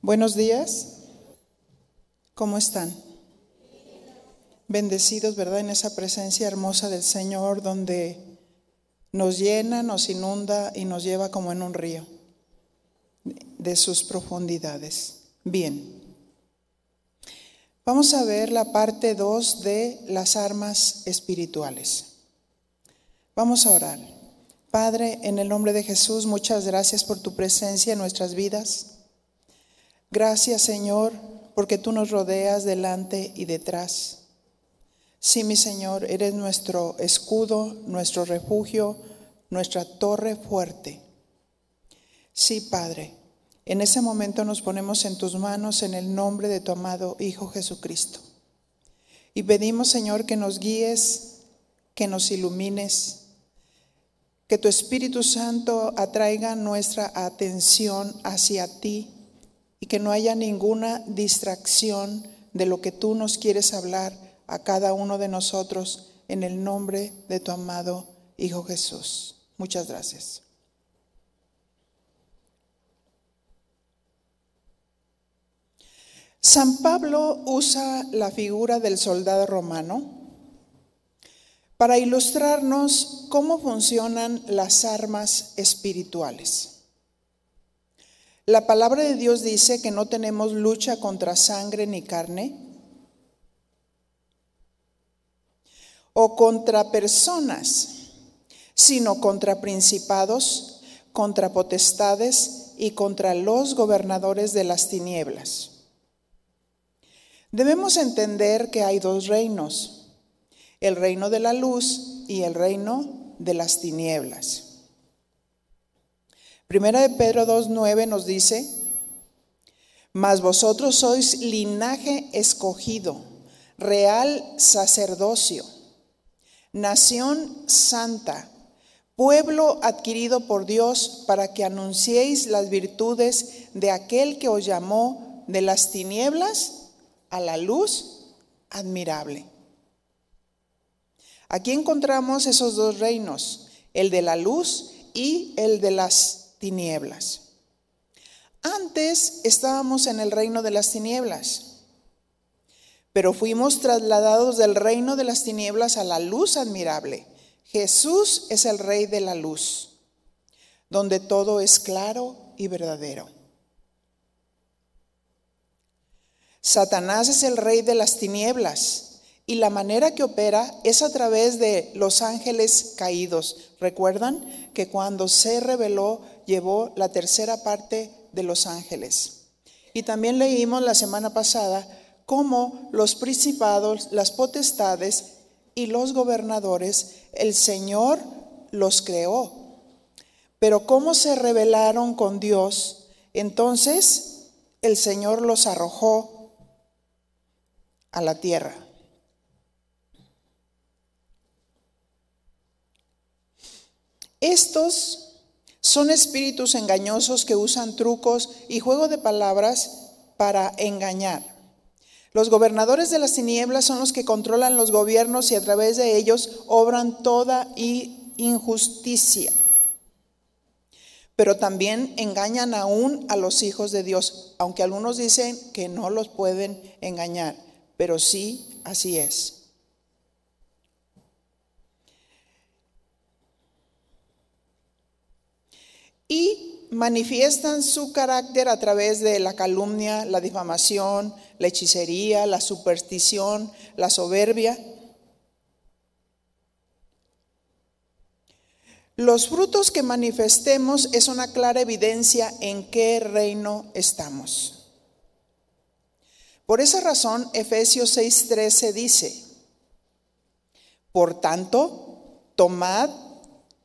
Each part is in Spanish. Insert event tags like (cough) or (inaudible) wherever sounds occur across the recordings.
Buenos días. ¿Cómo están? Bendecidos, ¿verdad? En esa presencia hermosa del Señor donde nos llena, nos inunda y nos lleva como en un río de sus profundidades. Bien. Vamos a ver la parte 2 de las armas espirituales. Vamos a orar. Padre, en el nombre de Jesús, muchas gracias por tu presencia en nuestras vidas. Gracias Señor, porque tú nos rodeas delante y detrás. Sí, mi Señor, eres nuestro escudo, nuestro refugio, nuestra torre fuerte. Sí, Padre, en ese momento nos ponemos en tus manos en el nombre de tu amado Hijo Jesucristo. Y pedimos, Señor, que nos guíes, que nos ilumines, que tu Espíritu Santo atraiga nuestra atención hacia ti y que no haya ninguna distracción de lo que tú nos quieres hablar a cada uno de nosotros en el nombre de tu amado Hijo Jesús. Muchas gracias. San Pablo usa la figura del soldado romano para ilustrarnos cómo funcionan las armas espirituales. La palabra de Dios dice que no tenemos lucha contra sangre ni carne o contra personas, sino contra principados, contra potestades y contra los gobernadores de las tinieblas. Debemos entender que hay dos reinos, el reino de la luz y el reino de las tinieblas. Primera de Pedro 2.9 nos dice, mas vosotros sois linaje escogido, real sacerdocio, nación santa, pueblo adquirido por Dios para que anunciéis las virtudes de aquel que os llamó de las tinieblas a la luz admirable. Aquí encontramos esos dos reinos, el de la luz y el de las tinieblas. Antes estábamos en el reino de las tinieblas, pero fuimos trasladados del reino de las tinieblas a la luz admirable. Jesús es el rey de la luz, donde todo es claro y verdadero. Satanás es el rey de las tinieblas y la manera que opera es a través de los ángeles caídos. ¿Recuerdan que cuando se reveló llevó la tercera parte de los ángeles? Y también leímos la semana pasada cómo los principados, las potestades y los gobernadores, el Señor los creó. Pero cómo se rebelaron con Dios, entonces el Señor los arrojó a la tierra. Estos son espíritus engañosos que usan trucos y juego de palabras para engañar. Los gobernadores de las tinieblas son los que controlan los gobiernos y a través de ellos obran toda injusticia. Pero también engañan aún a los hijos de Dios, aunque algunos dicen que no los pueden engañar, pero sí así es. Y manifiestan su carácter a través de la calumnia, la difamación, la hechicería, la superstición, la soberbia. Los frutos que manifestemos es una clara evidencia en qué reino estamos. Por esa razón, Efesios 6:13 dice, por tanto, tomad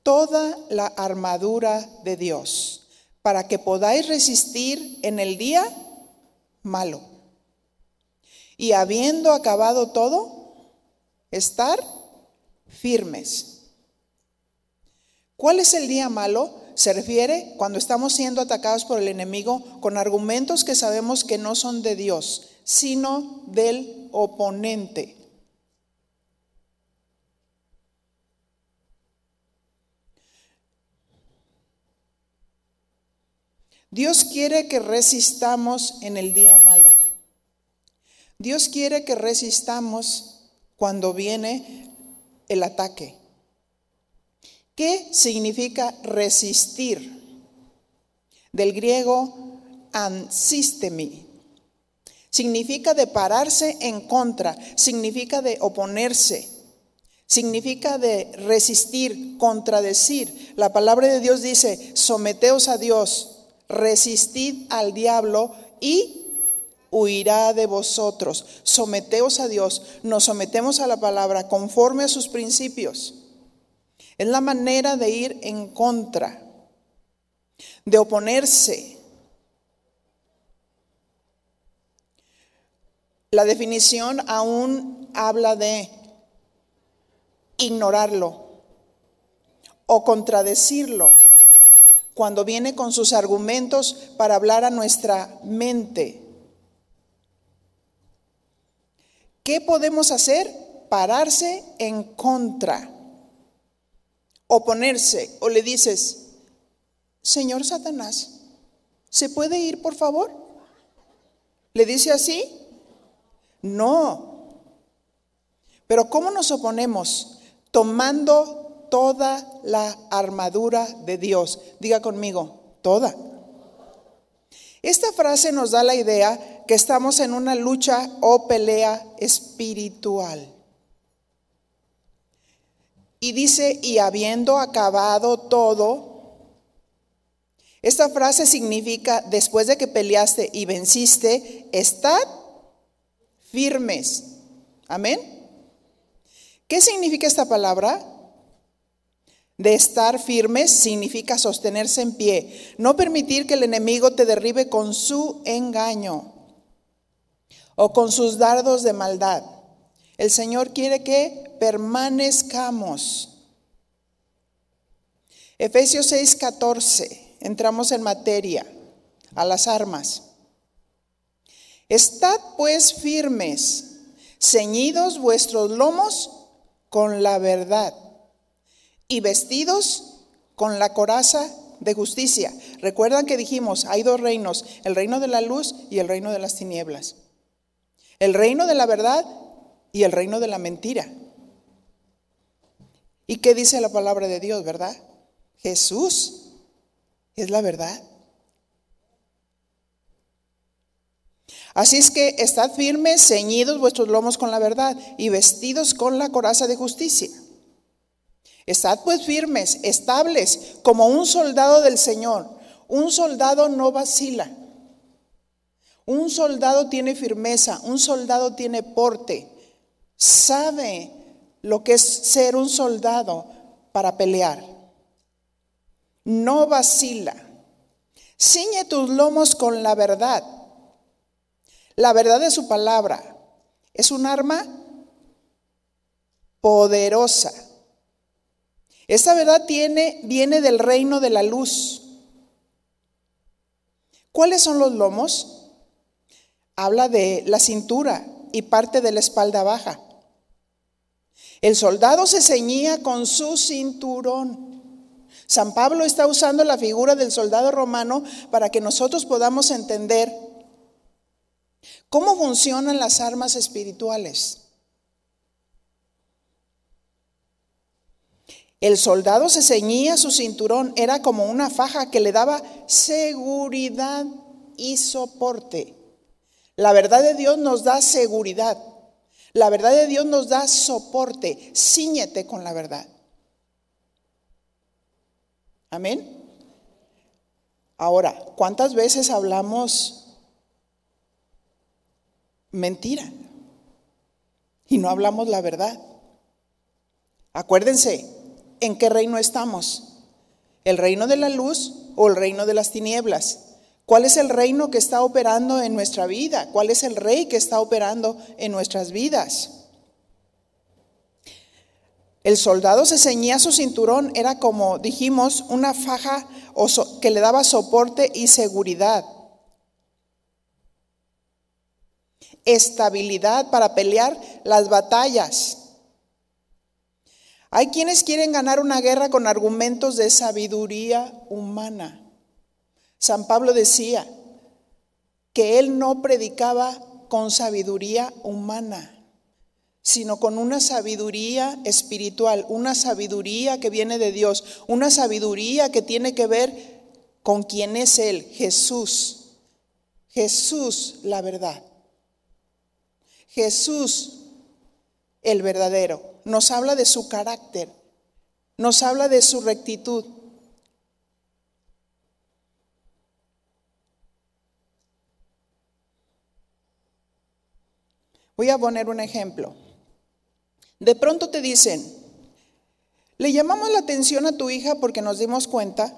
toda la armadura de Dios, para que podáis resistir en el día malo. Y habiendo acabado todo, estar firmes. ¿Cuál es el día malo? Se refiere cuando estamos siendo atacados por el enemigo con argumentos que sabemos que no son de Dios, sino del oponente. Dios quiere que resistamos en el día malo. Dios quiere que resistamos cuando viene el ataque. ¿Qué significa resistir? Del griego ansistemi. Significa de pararse en contra, significa de oponerse, significa de resistir, contradecir. La palabra de Dios dice, someteos a Dios, resistid al diablo y huirá de vosotros. Someteos a Dios, nos sometemos a la palabra conforme a sus principios. Es la manera de ir en contra, de oponerse. La definición aún habla de ignorarlo o contradecirlo cuando viene con sus argumentos para hablar a nuestra mente. ¿Qué podemos hacer? Pararse en contra oponerse o le dices, Señor Satanás, ¿se puede ir por favor? ¿Le dice así? No. Pero ¿cómo nos oponemos? Tomando toda la armadura de Dios. Diga conmigo, toda. Esta frase nos da la idea que estamos en una lucha o pelea espiritual. Y dice, y habiendo acabado todo, esta frase significa, después de que peleaste y venciste, estad firmes. Amén. ¿Qué significa esta palabra? De estar firmes significa sostenerse en pie, no permitir que el enemigo te derribe con su engaño o con sus dardos de maldad. El Señor quiere que permanezcamos. Efesios 6:14, entramos en materia, a las armas. Estad pues firmes, ceñidos vuestros lomos con la verdad y vestidos con la coraza de justicia. Recuerdan que dijimos, hay dos reinos, el reino de la luz y el reino de las tinieblas. El reino de la verdad y el reino de la mentira. ¿Y qué dice la palabra de Dios, verdad? Jesús es la verdad. Así es que estad firmes, ceñidos vuestros lomos con la verdad y vestidos con la coraza de justicia. Estad pues firmes, estables, como un soldado del Señor. Un soldado no vacila. Un soldado tiene firmeza, un soldado tiene porte sabe lo que es ser un soldado para pelear. No vacila. Ciñe tus lomos con la verdad. La verdad de su palabra es un arma poderosa. Esta verdad tiene, viene del reino de la luz. ¿Cuáles son los lomos? Habla de la cintura y parte de la espalda baja. El soldado se ceñía con su cinturón. San Pablo está usando la figura del soldado romano para que nosotros podamos entender cómo funcionan las armas espirituales. El soldado se ceñía su cinturón, era como una faja que le daba seguridad y soporte. La verdad de Dios nos da seguridad. La verdad de Dios nos da soporte. Cíñete con la verdad. Amén. Ahora, ¿cuántas veces hablamos mentira? Y no hablamos la verdad. Acuérdense, ¿en qué reino estamos? ¿El reino de la luz o el reino de las tinieblas? ¿Cuál es el reino que está operando en nuestra vida? ¿Cuál es el rey que está operando en nuestras vidas? El soldado se ceñía su cinturón, era como dijimos, una faja que le daba soporte y seguridad. Estabilidad para pelear las batallas. Hay quienes quieren ganar una guerra con argumentos de sabiduría humana. San Pablo decía que él no predicaba con sabiduría humana, sino con una sabiduría espiritual, una sabiduría que viene de Dios, una sabiduría que tiene que ver con quién es Él, Jesús. Jesús la verdad. Jesús el verdadero. Nos habla de su carácter, nos habla de su rectitud. Voy a poner un ejemplo. De pronto te dicen, le llamamos la atención a tu hija porque nos dimos cuenta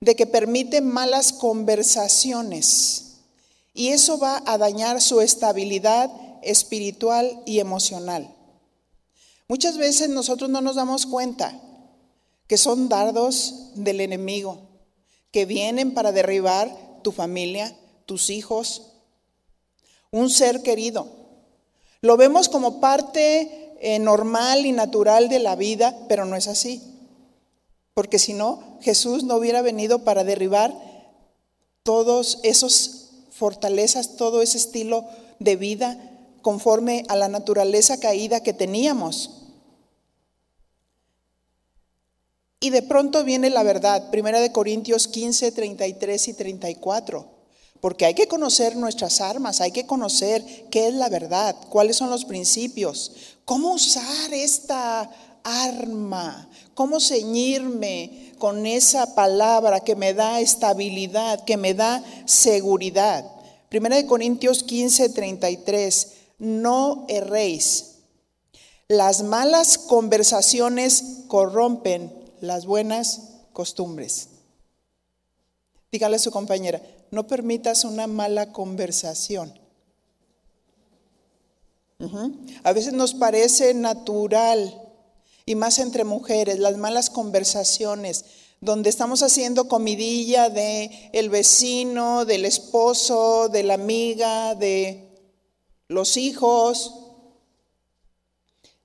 de que permite malas conversaciones y eso va a dañar su estabilidad espiritual y emocional. Muchas veces nosotros no nos damos cuenta que son dardos del enemigo, que vienen para derribar tu familia, tus hijos, un ser querido. Lo vemos como parte eh, normal y natural de la vida, pero no es así. Porque si no, Jesús no hubiera venido para derribar todos esos fortalezas, todo ese estilo de vida conforme a la naturaleza caída que teníamos. Y de pronto viene la verdad, Primera de Corintios 15, 33 y 34. Porque hay que conocer nuestras armas, hay que conocer qué es la verdad, cuáles son los principios, cómo usar esta arma, cómo ceñirme con esa palabra que me da estabilidad, que me da seguridad. Primera de Corintios 15, 33, no erréis. Las malas conversaciones corrompen las buenas costumbres. Dígale a su compañera, no permitas una mala conversación. A veces nos parece natural, y más entre mujeres, las malas conversaciones, donde estamos haciendo comidilla de el vecino, del esposo, de la amiga, de los hijos.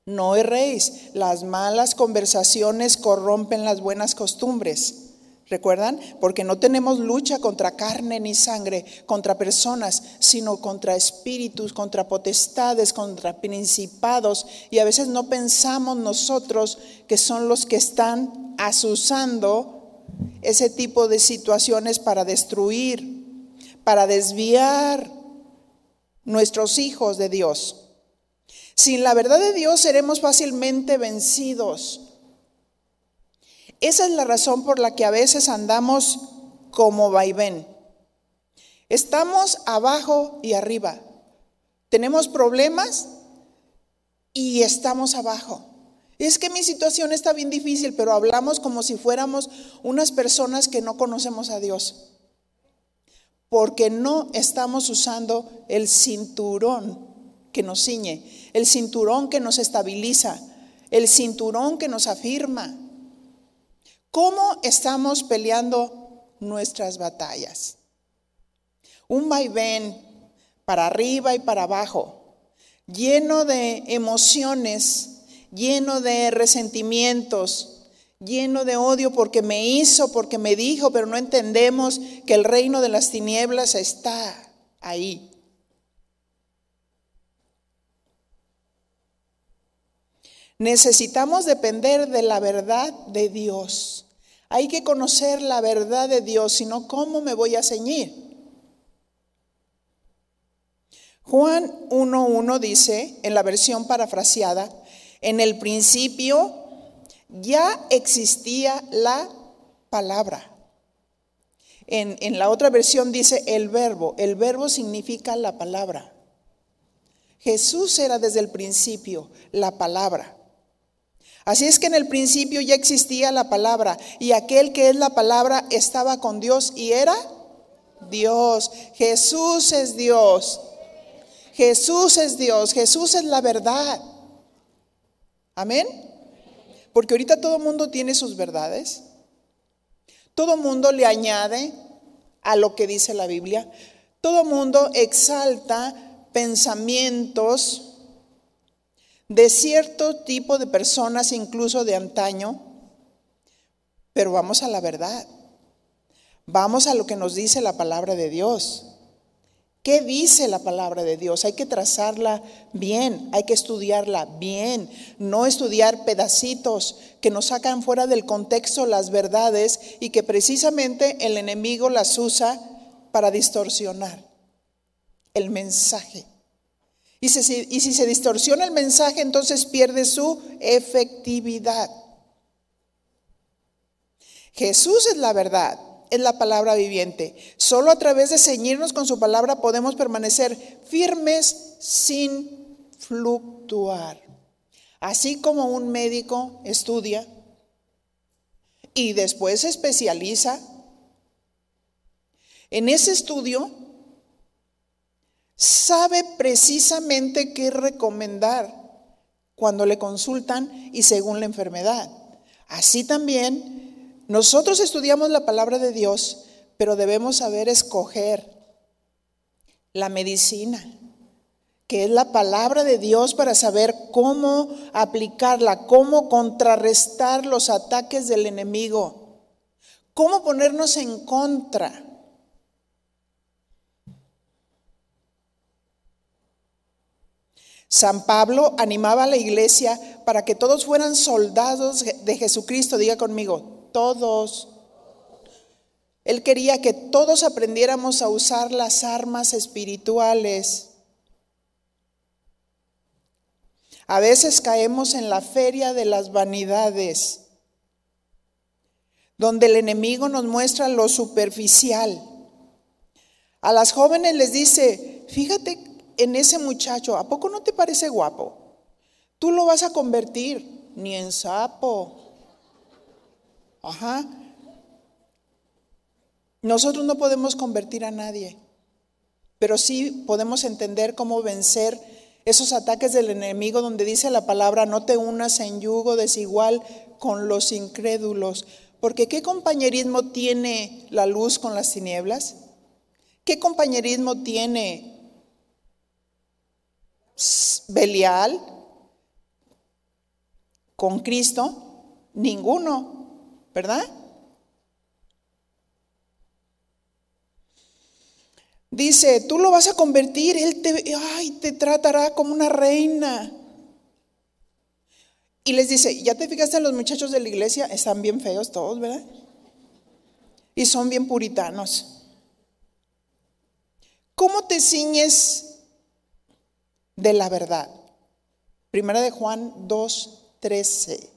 No erréis, las malas conversaciones corrompen las buenas costumbres. ¿Recuerdan? Porque no tenemos lucha contra carne ni sangre, contra personas, sino contra espíritus, contra potestades, contra principados. Y a veces no pensamos nosotros que son los que están asusando ese tipo de situaciones para destruir, para desviar nuestros hijos de Dios. Sin la verdad de Dios seremos fácilmente vencidos. Esa es la razón por la que a veces andamos como vaivén. Estamos abajo y arriba. Tenemos problemas y estamos abajo. Es que mi situación está bien difícil, pero hablamos como si fuéramos unas personas que no conocemos a Dios. Porque no estamos usando el cinturón que nos ciñe, el cinturón que nos estabiliza, el cinturón que nos afirma. ¿Cómo estamos peleando nuestras batallas? Un vaivén para arriba y para abajo, lleno de emociones, lleno de resentimientos, lleno de odio porque me hizo, porque me dijo, pero no entendemos que el reino de las tinieblas está ahí. Necesitamos depender de la verdad de Dios. Hay que conocer la verdad de Dios, sino cómo me voy a ceñir. Juan 1.1 dice, en la versión parafraseada, en el principio ya existía la palabra. En, en, la otra versión dice el verbo. El verbo significa la palabra. Jesús era desde el principio la palabra. Así es que en el principio ya existía la palabra y aquel que es la palabra estaba con Dios y era Dios. Jesús es Dios. Jesús es Dios. Jesús es la verdad. Amén. Porque ahorita todo mundo tiene sus verdades. Todo mundo le añade a lo que dice la Biblia. Todo mundo exalta pensamientos de cierto tipo de personas, incluso de antaño, pero vamos a la verdad. Vamos a lo que nos dice la palabra de Dios. ¿Qué dice la palabra de Dios? Hay que trazarla bien, hay que estudiarla bien, no estudiar pedacitos que nos sacan fuera del contexto las verdades y que precisamente el enemigo las usa para distorsionar el mensaje. Y si, se distorsiona el mensaje, entonces pierde su efectividad. Jesús es la verdad es la palabra viviente. Solo a través de ceñirnos con su palabra podemos permanecer firmes sin fluctuar. Así como un médico estudia y después se especializa, en ese estudio sabe precisamente qué recomendar cuando le consultan y según la enfermedad. Así también nosotros estudiamos la palabra de Dios, pero debemos saber escoger la medicina, que es la palabra de Dios para saber cómo aplicarla, cómo contrarrestar los ataques del enemigo, cómo ponernos en contra. San Pablo animaba a la iglesia para que todos fueran soldados de Jesucristo. Diga conmigo, todos. Él quería que todos aprendiéramos a usar las armas espirituales. A veces caemos en la feria de las vanidades, donde el enemigo nos muestra lo superficial. A las jóvenes les dice, fíjate en ese muchacho, ¿a poco no te parece guapo? Tú lo vas a convertir, ni en sapo. Ajá. Nosotros no podemos convertir a nadie, pero sí podemos entender cómo vencer esos ataques del enemigo donde dice la palabra, no te unas en yugo desigual con los incrédulos, porque ¿qué compañerismo tiene la luz con las tinieblas? ¿Qué compañerismo tiene Belial con Cristo? Ninguno. ¿Verdad? Dice, tú lo vas a convertir, Él te, ay, te tratará como una reina. Y les dice, ¿ya te fijaste en los muchachos de la iglesia? Están bien feos todos, ¿verdad? Y son bien puritanos. ¿Cómo te ciñes de la verdad? Primera de Juan 2, 13.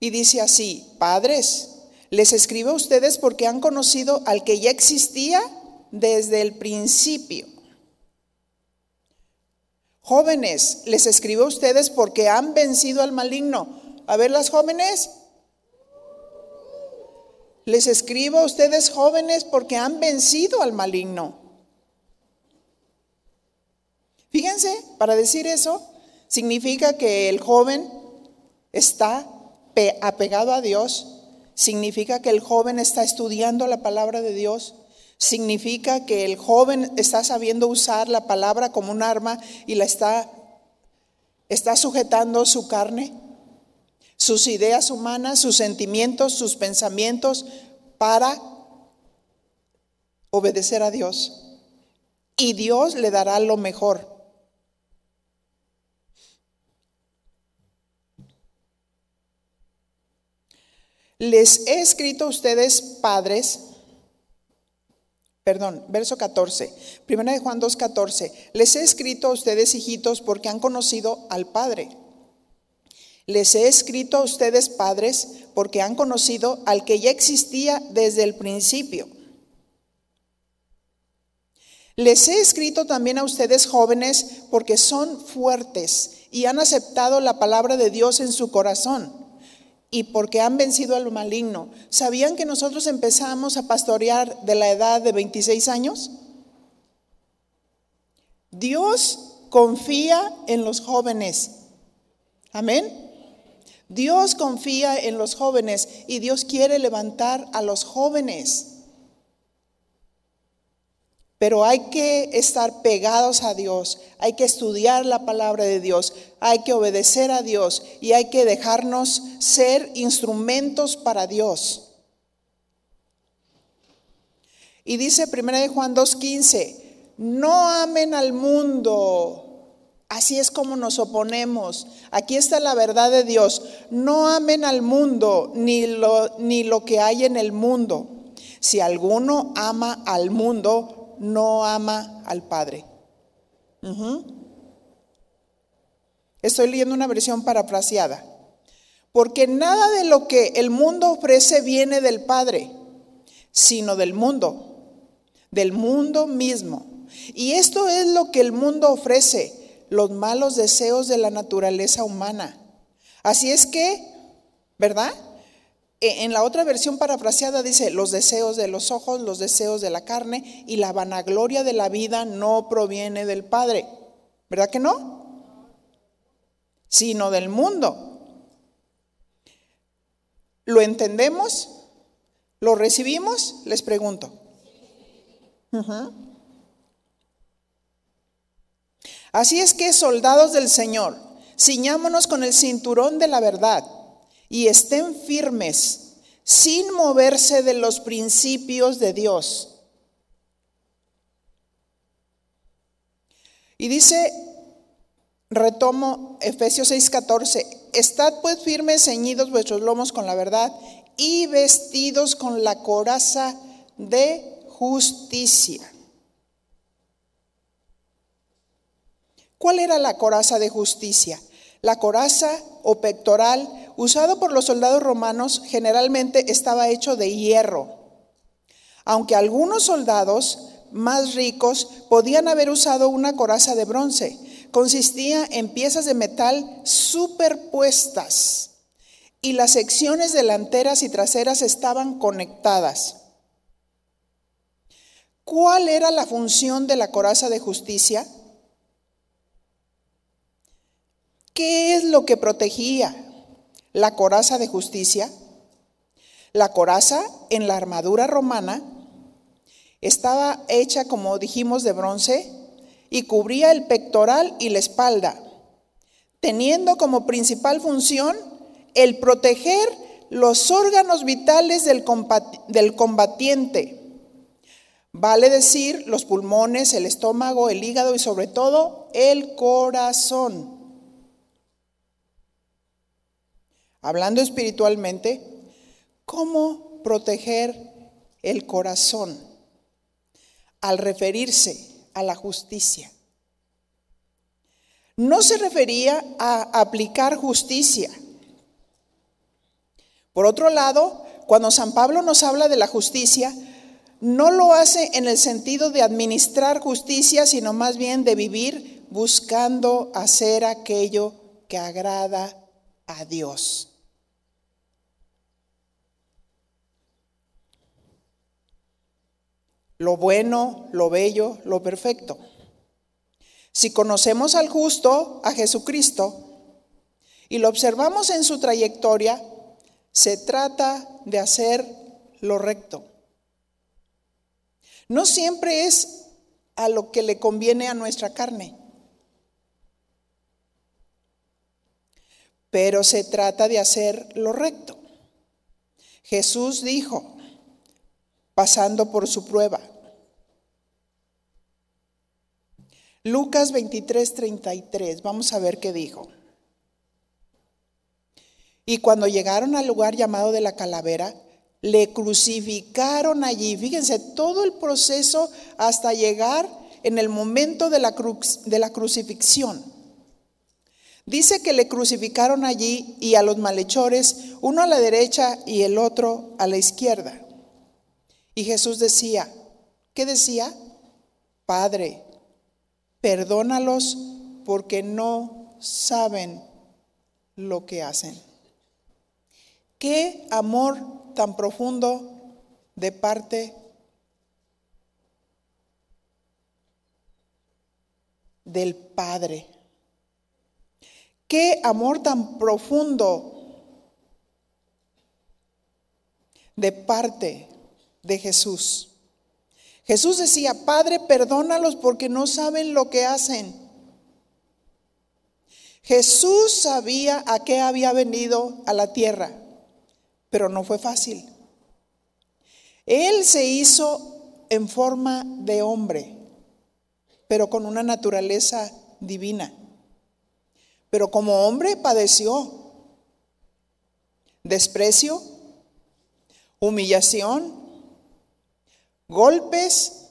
Y dice así, padres, les escribo a ustedes porque han conocido al que ya existía desde el principio. Jóvenes, les escribo a ustedes porque han vencido al maligno. A ver las jóvenes. Les escribo a ustedes jóvenes porque han vencido al maligno. Fíjense, para decir eso, significa que el joven está apegado a Dios, significa que el joven está estudiando la palabra de Dios, significa que el joven está sabiendo usar la palabra como un arma y la está, está sujetando su carne, sus ideas humanas, sus sentimientos, sus pensamientos para obedecer a Dios. Y Dios le dará lo mejor. Les he escrito a ustedes padres, perdón, verso 14, primera de Juan 2, 14, les he escrito a ustedes hijitos porque han conocido al Padre. Les he escrito a ustedes padres porque han conocido al que ya existía desde el principio. Les he escrito también a ustedes jóvenes porque son fuertes y han aceptado la palabra de Dios en su corazón y porque han vencido al maligno. ¿Sabían que nosotros empezamos a pastorear de la edad de 26 años? Dios confía en los jóvenes. Amén. Dios confía en los jóvenes y Dios quiere levantar a los jóvenes. Pero hay que estar pegados a Dios, hay que estudiar la palabra de Dios, hay que obedecer a Dios y hay que dejarnos ser instrumentos para Dios. Y dice 1 Juan 2.15, no amen al mundo. Así es como nos oponemos. Aquí está la verdad de Dios. No amen al mundo ni lo, ni lo que hay en el mundo. Si alguno ama al mundo, no ama al Padre. Estoy leyendo una versión parafraseada. Porque nada de lo que el mundo ofrece viene del Padre, sino del mundo, del mundo mismo. Y esto es lo que el mundo ofrece, los malos deseos de la naturaleza humana. Así es que, ¿verdad? E, en la otra versión parafraseada dice, los deseos de los ojos, los deseos de la carne y la vanagloria de la vida no proviene del Padre. ¿Verdad que no? Sino del mundo. ¿Lo entendemos? ¿Lo recibimos? Les pregunto. Así es que, soldados del Señor, ciñámonos con el cinturón de la verdad y estén firmes sin moverse de los principios de Dios. Y dice, retomo Efesios 6:14, estad pues firmes, ceñidos vuestros lomos con la verdad y vestidos con la coraza de justicia. ¿Cuál era la coraza de justicia? La coraza o pectoral usado por los soldados romanos generalmente estaba hecho de hierro, aunque algunos soldados más ricos podían haber usado una coraza de bronce. Consistía en piezas de metal superpuestas y las secciones delanteras y traseras estaban conectadas. ¿Cuál era la función de la coraza de justicia? ¿Qué es lo que protegía? la coraza de justicia. La coraza en la armadura romana estaba hecha, como dijimos, de bronce y cubría el pectoral y la espalda, teniendo como principal función el proteger los órganos vitales del, combatiente. Vale decir, los pulmones, el estómago, el hígado y sobre todo el corazón. Hablando espiritualmente, cómo proteger el corazón al referirse a la justicia. No se refería a aplicar justicia. Por otro lado, cuando San Pablo nos habla de la justicia, no lo hace en el sentido de administrar justicia, sino más bien de vivir buscando hacer aquello que agrada a Dios. lo bueno, lo bello, lo perfecto. Si conocemos al justo, a Jesucristo, y lo observamos en su trayectoria, se trata de hacer lo recto. No siempre es a lo que le conviene a nuestra carne, pero se trata de hacer lo recto. Jesús dijo, pasando por su prueba. Lucas 23, 33, vamos a ver qué dijo. Y cuando llegaron al lugar llamado de la calavera, le crucificaron allí. Fíjense, todo el proceso hasta llegar en el momento de la, de la crucifixión. Dice que le crucificaron allí y a los malhechores, uno a la derecha y el otro a la izquierda. Y Jesús decía, ¿qué decía? Padre, perdónalos porque no saben lo que hacen. Qué amor tan profundo de parte del Padre. Qué amor tan profundo de parte de Jesús. Jesús decía, Padre, perdónalos porque no saben lo que hacen. Jesús sabía a qué había venido a la tierra, pero no fue fácil. Él se hizo en forma de hombre, pero con una naturaleza divina. Pero como hombre padeció desprecio, humillación, golpes,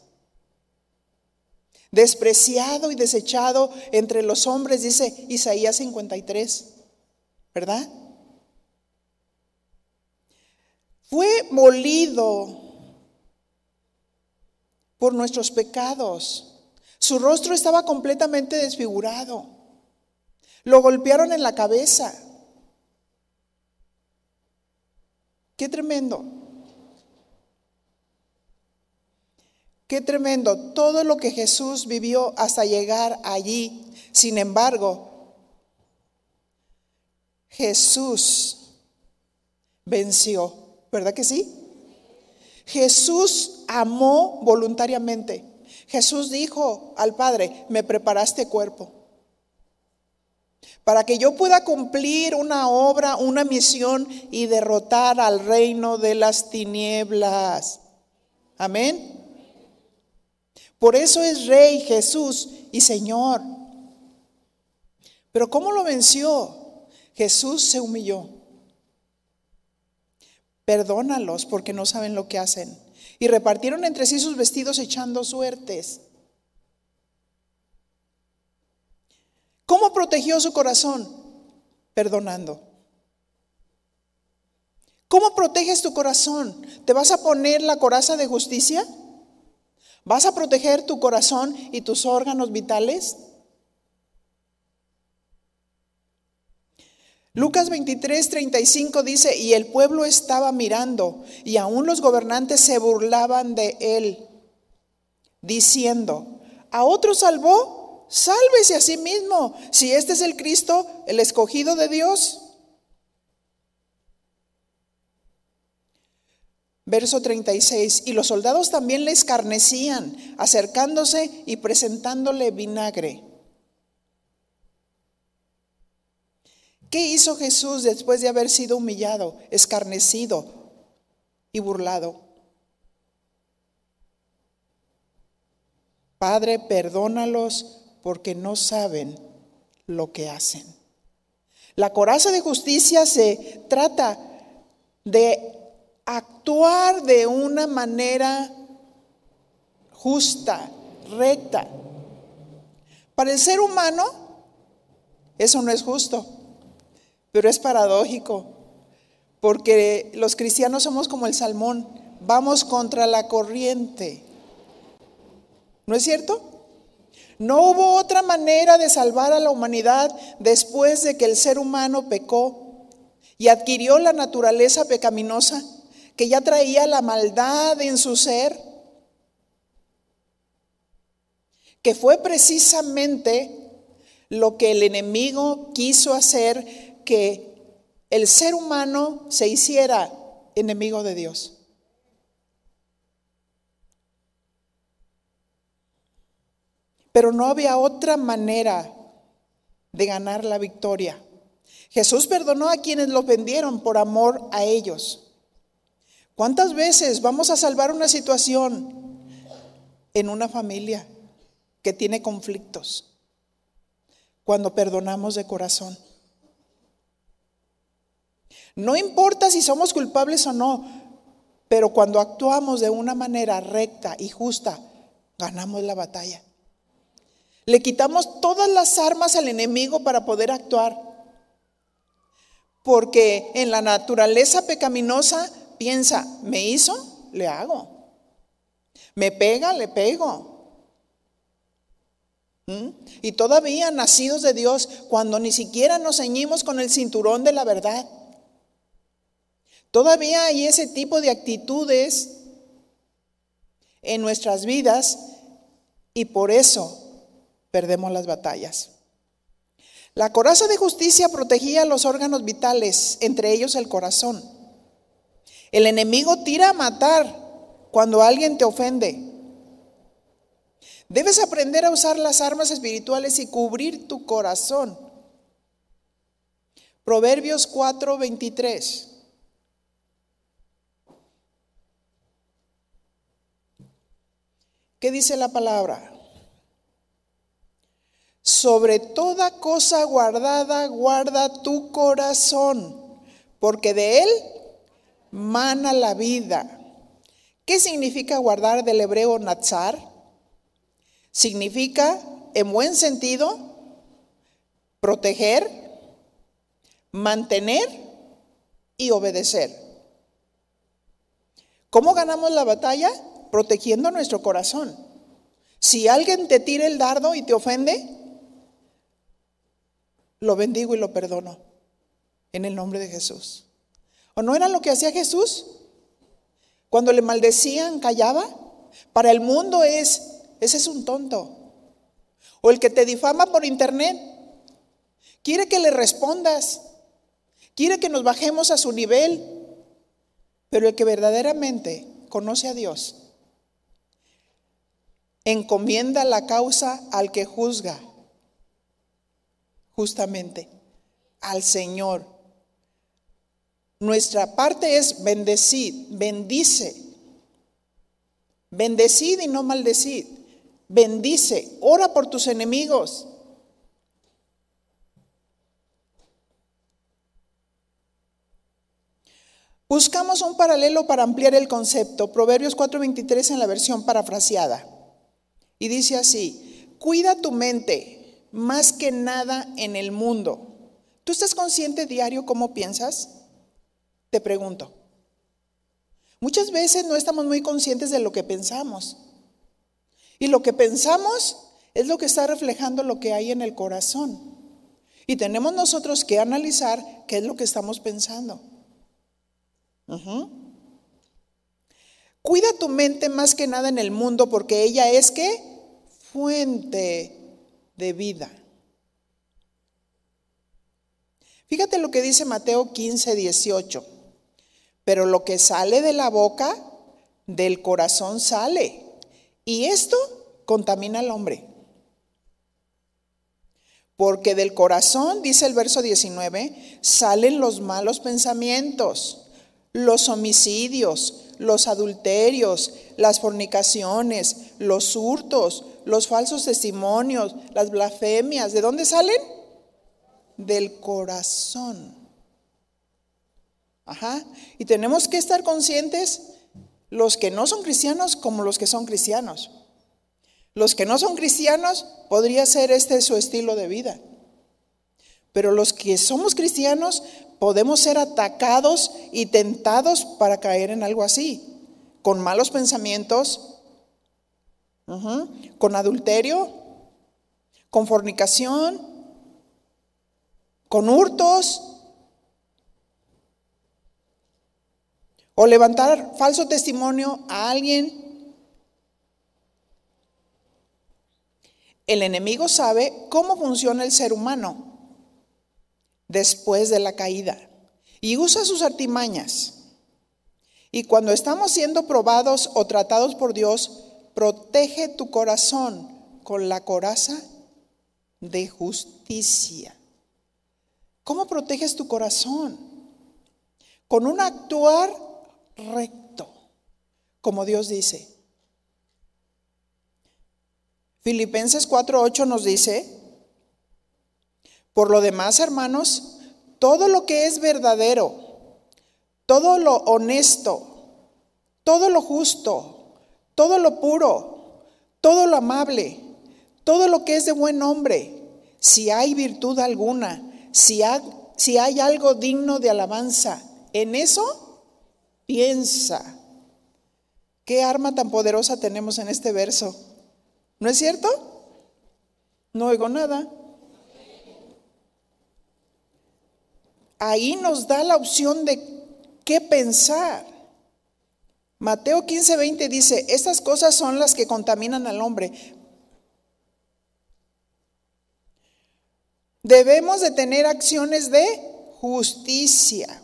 despreciado y desechado entre los hombres, dice Isaías 53, ¿verdad? Fue molido por nuestros pecados. Su rostro estaba completamente desfigurado. Lo golpearon en la cabeza. Qué tremendo. Qué tremendo. Todo lo que Jesús vivió hasta llegar allí. Sin embargo, Jesús venció. ¿Verdad que sí? Jesús amó voluntariamente. Jesús dijo al Padre, me preparaste cuerpo para que yo pueda cumplir una obra, una misión y derrotar al reino de las tinieblas. Amén. Por eso es Rey Jesús y Señor. Pero ¿cómo lo venció? Jesús se humilló. Perdónalos porque no saben lo que hacen. Y repartieron entre sí sus vestidos echando suertes. ¿Cómo protegió su corazón? Perdonando. ¿Cómo proteges tu corazón? ¿Te vas a poner la coraza de justicia? ¿Vas a proteger tu corazón y tus órganos vitales? Lucas 23, 35 dice, y el pueblo estaba mirando, y aún los gobernantes se burlaban de él, diciendo, ¿a otro salvó? Sálvese a sí mismo, si este es el Cristo, el escogido de Dios. Verso 36, y los soldados también le escarnecían, acercándose y presentándole vinagre. ¿Qué hizo Jesús después de haber sido humillado, escarnecido y burlado? Padre, perdónalos porque no saben lo que hacen. La coraza de justicia se trata de actuar de una manera justa, recta. Para el ser humano, eso no es justo, pero es paradójico, porque los cristianos somos como el salmón, vamos contra la corriente. ¿No es cierto? No hubo otra manera de salvar a la humanidad después de que el ser humano pecó y adquirió la naturaleza pecaminosa que ya traía la maldad en su ser, que fue precisamente lo que el enemigo quiso hacer que el ser humano se hiciera enemigo de Dios. Pero no había otra manera de ganar la victoria. Jesús perdonó a quienes lo vendieron por amor a ellos. ¿Cuántas veces vamos a salvar una situación en una familia que tiene conflictos cuando perdonamos de corazón? No importa si somos culpables o no, pero cuando actuamos de una manera recta y justa, ganamos la batalla. Le quitamos todas las armas al enemigo para poder actuar. Porque en la naturaleza pecaminosa piensa, me hizo, le hago. Me pega, le pego. ¿Mm? Y todavía nacidos de Dios, cuando ni siquiera nos ceñimos con el cinturón de la verdad. Todavía hay ese tipo de actitudes en nuestras vidas y por eso perdemos las batallas. La coraza de justicia protegía los órganos vitales, entre ellos el corazón. El enemigo tira a matar cuando alguien te ofende. Debes aprender a usar las armas espirituales y cubrir tu corazón. Proverbios 4:23. ¿Qué dice la palabra? Sobre toda cosa guardada, guarda tu corazón, porque de él mana la vida. ¿Qué significa guardar del hebreo nazar? Significa, en buen sentido, proteger, mantener y obedecer. ¿Cómo ganamos la batalla? Protegiendo nuestro corazón. Si alguien te tira el dardo y te ofende, lo bendigo y lo perdono en el nombre de Jesús. ¿O no era lo que hacía Jesús? Cuando le maldecían, callaba. Para el mundo es, ese es un tonto. O el que te difama por internet, quiere que le respondas, quiere que nos bajemos a su nivel. Pero el que verdaderamente conoce a Dios, encomienda la causa al que juzga justamente al Señor. Nuestra parte es bendecir, bendice. Bendecid y no maldecid. Bendice, ora por tus enemigos. Buscamos un paralelo para ampliar el concepto. Proverbios 4:23 en la versión parafraseada. Y dice así, cuida tu mente más que nada en el mundo. ¿Tú estás consciente diario cómo piensas? Te pregunto. Muchas veces no estamos muy conscientes de lo que pensamos. Y lo que pensamos es lo que está reflejando lo que hay en el corazón. Y tenemos nosotros que analizar qué es lo que estamos pensando. Cuida tu mente más que nada en el mundo porque ella es que fuente de vida. Fíjate lo que dice Mateo 15, 18. Pero lo que sale de la boca, del corazón sale. Y esto contamina al hombre. Porque del corazón, dice el verso 19, salen los malos pensamientos, los homicidios, los adulterios, las fornicaciones, los hurtos, los falsos testimonios, las blasfemias. ¿De dónde salen? Del corazón. Ajá. Y tenemos que estar conscientes los que no son cristianos como los que son cristianos. Los que no son cristianos podría ser este su estilo de vida. Pero los que somos cristianos podemos ser atacados y tentados para caer en algo así, con malos pensamientos, con adulterio, con fornicación, con hurtos, o levantar falso testimonio a alguien. El enemigo sabe cómo funciona el ser humano después de la caída y usa sus artimañas. Y cuando estamos siendo probados o tratados por Dios, protege tu corazón con la coraza de justicia. ¿Cómo proteges tu corazón? Con un actuar recto, como Dios dice. Filipenses 4:8 nos dice, por lo demás, hermanos, todo lo que es verdadero, todo lo honesto, todo lo justo, todo lo puro, todo lo amable, todo lo que es de buen nombre, si hay virtud alguna, si si hay algo digno de alabanza, en eso piensa. ¿Qué arma tan poderosa tenemos en este verso? ¿No es cierto? No oigo nada. ahí nos da la opción de qué pensar. Mateo 15, 20 dice, estas cosas son las que contaminan al hombre. Debemos de tener acciones de justicia.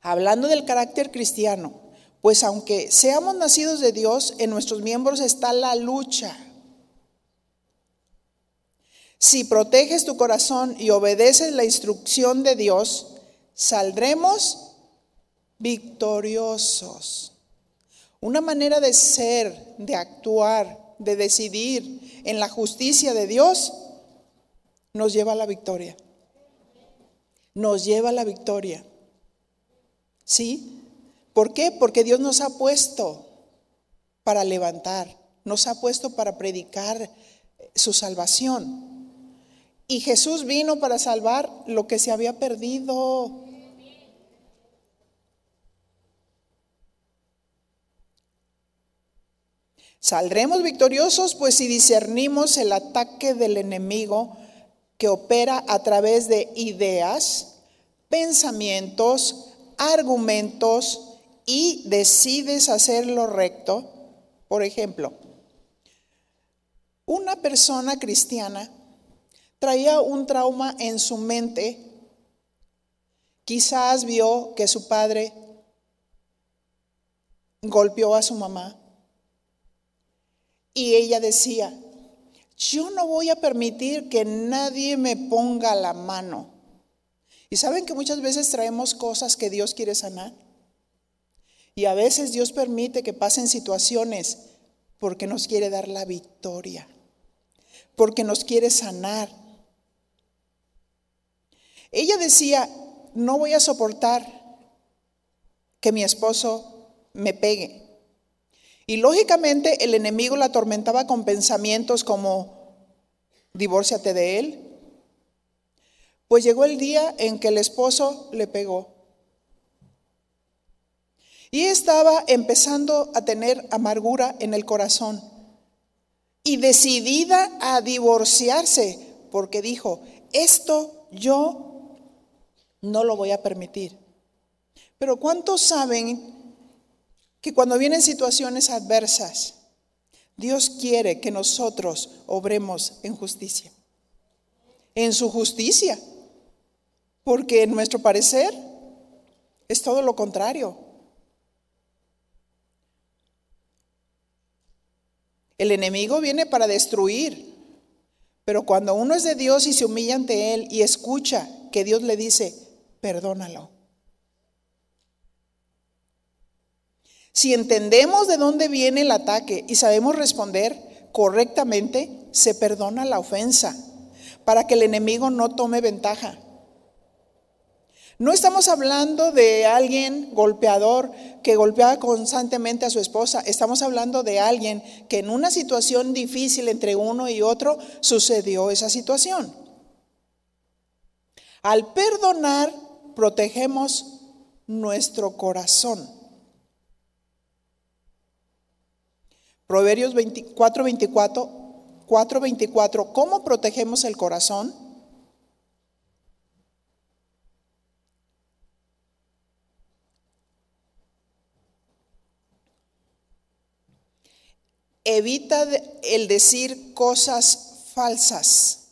Hablando del carácter cristiano, pues aunque seamos nacidos de Dios, en nuestros miembros está la lucha Si proteges tu corazón y obedeces la instrucción de Dios, saldremos victoriosos. Una manera de ser, de actuar, de decidir en la justicia de Dios nos lleva a la victoria. Nos lleva a la victoria. ¿Sí? ¿Por qué? Porque Dios nos ha puesto para levantar, nos ha puesto para predicar su salvación. Y Jesús vino para salvar lo que se había perdido. Saldremos victoriosos pues si discernimos el ataque del enemigo que opera a través de ideas, pensamientos, argumentos y decides hacer lo recto. Por ejemplo, una persona cristiana traía un trauma en su mente. Quizás vio que su padre golpeó a su mamá y ella decía, yo no voy a permitir que nadie me ponga la mano. Y saben que muchas veces traemos cosas que Dios quiere sanar. Y a veces Dios permite que pasen situaciones porque nos quiere dar la victoria, porque nos quiere sanar. Ella decía, no voy a soportar que mi esposo me pegue. Y lógicamente el enemigo la atormentaba con pensamientos como, divórciate de él. Pues llegó el día en que el esposo le pegó. Y estaba empezando a tener amargura en el corazón y decidida a divorciarse porque dijo, esto yo no lo voy a permitir. Pero ¿cuántos saben que cuando vienen situaciones adversas, Dios quiere que nosotros obremos en justicia, en su justicia, porque en nuestro parecer es todo lo contrario. El enemigo viene para destruir, pero cuando uno es de Dios y se humilla ante Él y escucha que Dios le dice, perdónalo, Si entendemos de dónde viene el ataque y sabemos responder correctamente, se perdona la ofensa para que el enemigo no tome ventaja. No estamos hablando de alguien golpeador que golpeaba constantemente a su esposa, estamos hablando de alguien que en una situación difícil entre uno y otro sucedió esa situación. Al perdonar, protegemos nuestro corazón. Proverbios 24, 24, 4, 24. ¿Cómo protegemos el corazón? Evita el decir cosas falsas.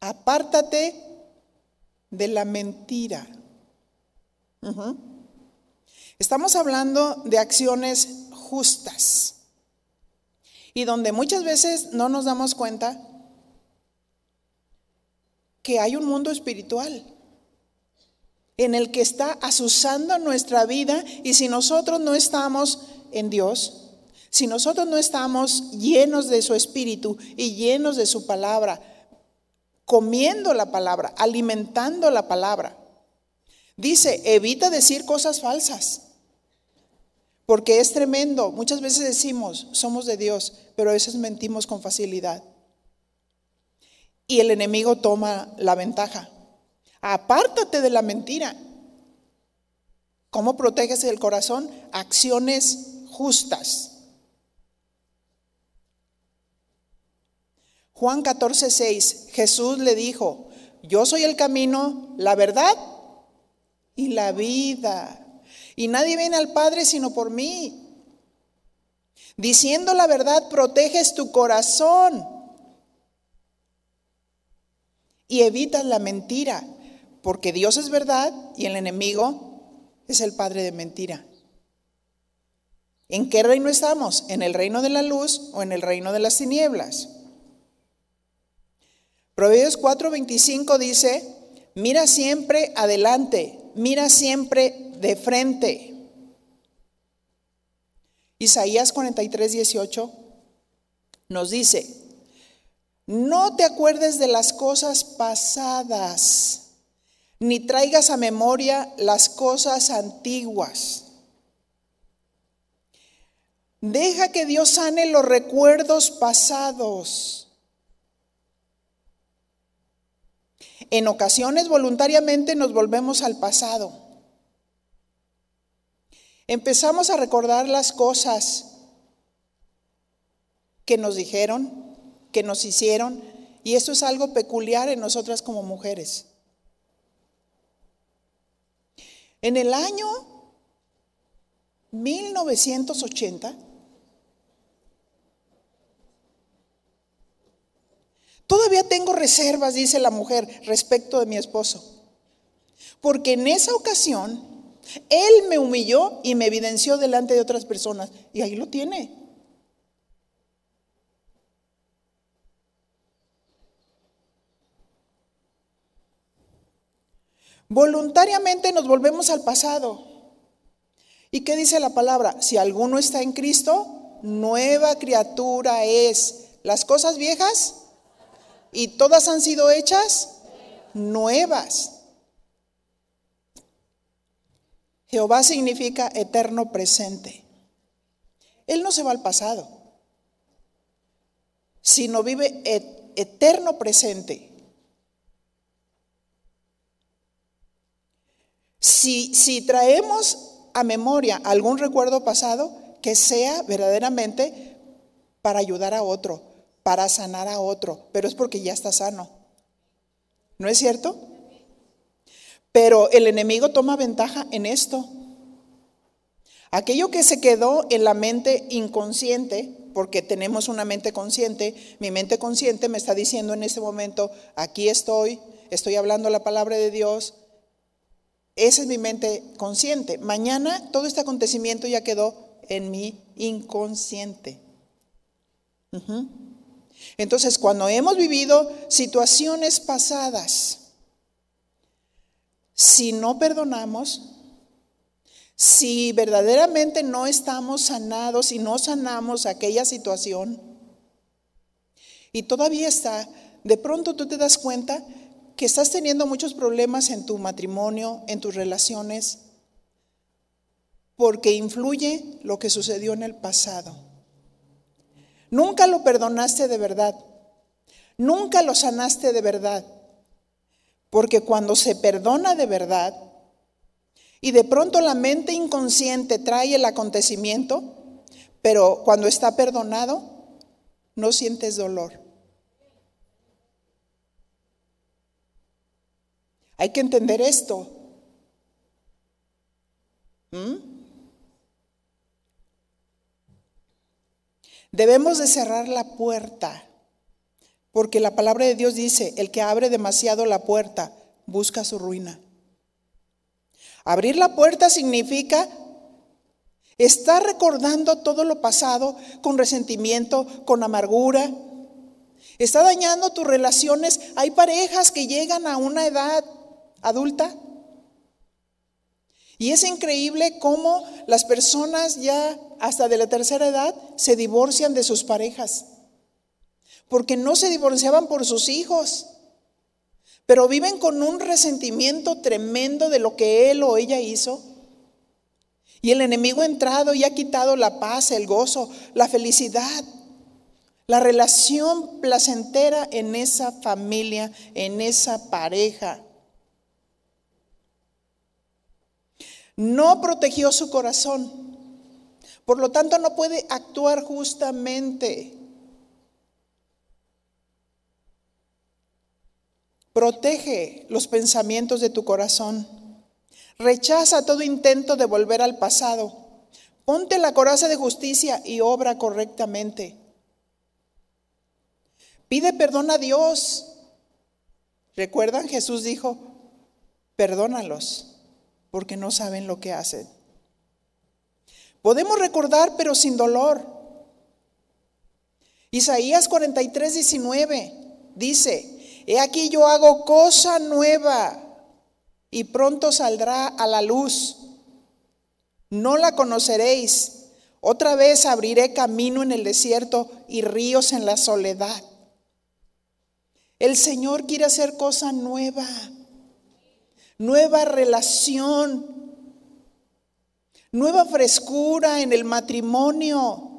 Apártate de la mentira. Estamos hablando de acciones justas y donde muchas veces no nos damos cuenta que hay un mundo espiritual en el que está asusando nuestra vida y si nosotros no estamos en Dios, si nosotros no estamos llenos de su espíritu y llenos de su palabra, comiendo la palabra, alimentando la palabra, dice, evita decir cosas falsas. Porque es tremendo. Muchas veces decimos, somos de Dios, pero a veces mentimos con facilidad. Y el enemigo toma la ventaja. Apártate de la mentira. ¿Cómo proteges el corazón? Acciones justas. Juan 14, 6, Jesús le dijo, yo soy el camino, la verdad y la vida. Y nadie viene al Padre sino por mí. Diciendo la verdad, proteges tu corazón y evitas la mentira, porque Dios es verdad y el enemigo es el padre de mentira. ¿En qué reino estamos? ¿En el reino de la luz o en el reino de las tinieblas? Proverbios 4:25 dice, mira siempre adelante, mira siempre de frente. Isaías 43:18 nos dice, no te acuerdes de las cosas pasadas, ni traigas a memoria las cosas antiguas. Deja que Dios sane los recuerdos pasados. En ocasiones voluntariamente nos volvemos al pasado. Empezamos a recordar las cosas que nos dijeron, que nos hicieron, y eso es algo peculiar en nosotras como mujeres. En el año 1980, todavía tengo reservas, dice la mujer, respecto de mi esposo. Porque en esa ocasión, él me humilló y me evidenció delante de otras personas. Y ahí lo tiene. Voluntariamente nos volvemos al pasado. ¿Y qué dice la palabra? Si alguno está en Cristo, nueva criatura es. Las cosas viejas y todas han sido hechas nuevas. Jehová significa eterno presente. Él no se va al pasado, sino vive eterno presente. Si, traemos a memoria algún recuerdo pasado, que sea verdaderamente para ayudar a otro, para sanar a otro, pero es porque ya está sano. ¿No es cierto? Pero el enemigo toma ventaja en esto. Aquello que se quedó en la mente inconsciente, porque tenemos una mente consciente, mi mente consciente me está diciendo en este momento, aquí estoy, estoy hablando la palabra de Dios, esa es mi mente consciente. Mañana todo este acontecimiento ya quedó en mi inconsciente. Entonces, cuando hemos vivido situaciones pasadas, si no perdonamos, si verdaderamente no estamos sanados y no sanamos aquella situación, y todavía está, de pronto tú te das cuenta que estás teniendo muchos problemas en tu matrimonio, en tus relaciones, porque influye lo que sucedió en el pasado. Nunca lo perdonaste de verdad, nunca lo sanaste de verdad, porque cuando se perdona de verdad y de pronto la mente inconsciente trae el acontecimiento, pero cuando está perdonado, no sientes dolor. Hay que entender esto. ¿Mm? Debemos de cerrar la puerta, porque la palabra de Dios dice, el que abre demasiado la puerta busca su ruina. Abrir la puerta significa estar recordando todo lo pasado con resentimiento, con amargura. Está dañando tus relaciones. Hay parejas que llegan a una edad adulta. Y es increíble cómo las personas ya hasta de la tercera edad se divorcian de sus parejas, porque no se divorciaban por sus hijos, pero viven con un resentimiento tremendo de lo que él o ella hizo. Y el enemigo ha entrado y ha quitado la paz, el gozo, la felicidad, la relación placentera en esa familia, en esa pareja. No protegió su corazón. Por lo tanto, no puede actuar justamente. Protege los pensamientos de tu corazón. Rechaza todo intento de volver al pasado. Ponte la coraza de justicia y obra correctamente. Pide perdón a Dios. ¿Recuerdan? Jesús dijo, perdónalos porque no saben lo que hacen. Podemos recordar, pero sin dolor. Isaías 43, 19 dice, He aquí yo hago cosa nueva y pronto saldrá a la luz. No la conoceréis. Otra vez abriré camino en el desierto y ríos en la soledad. El Señor quiere hacer cosa nueva, nueva relación, nueva frescura en el matrimonio.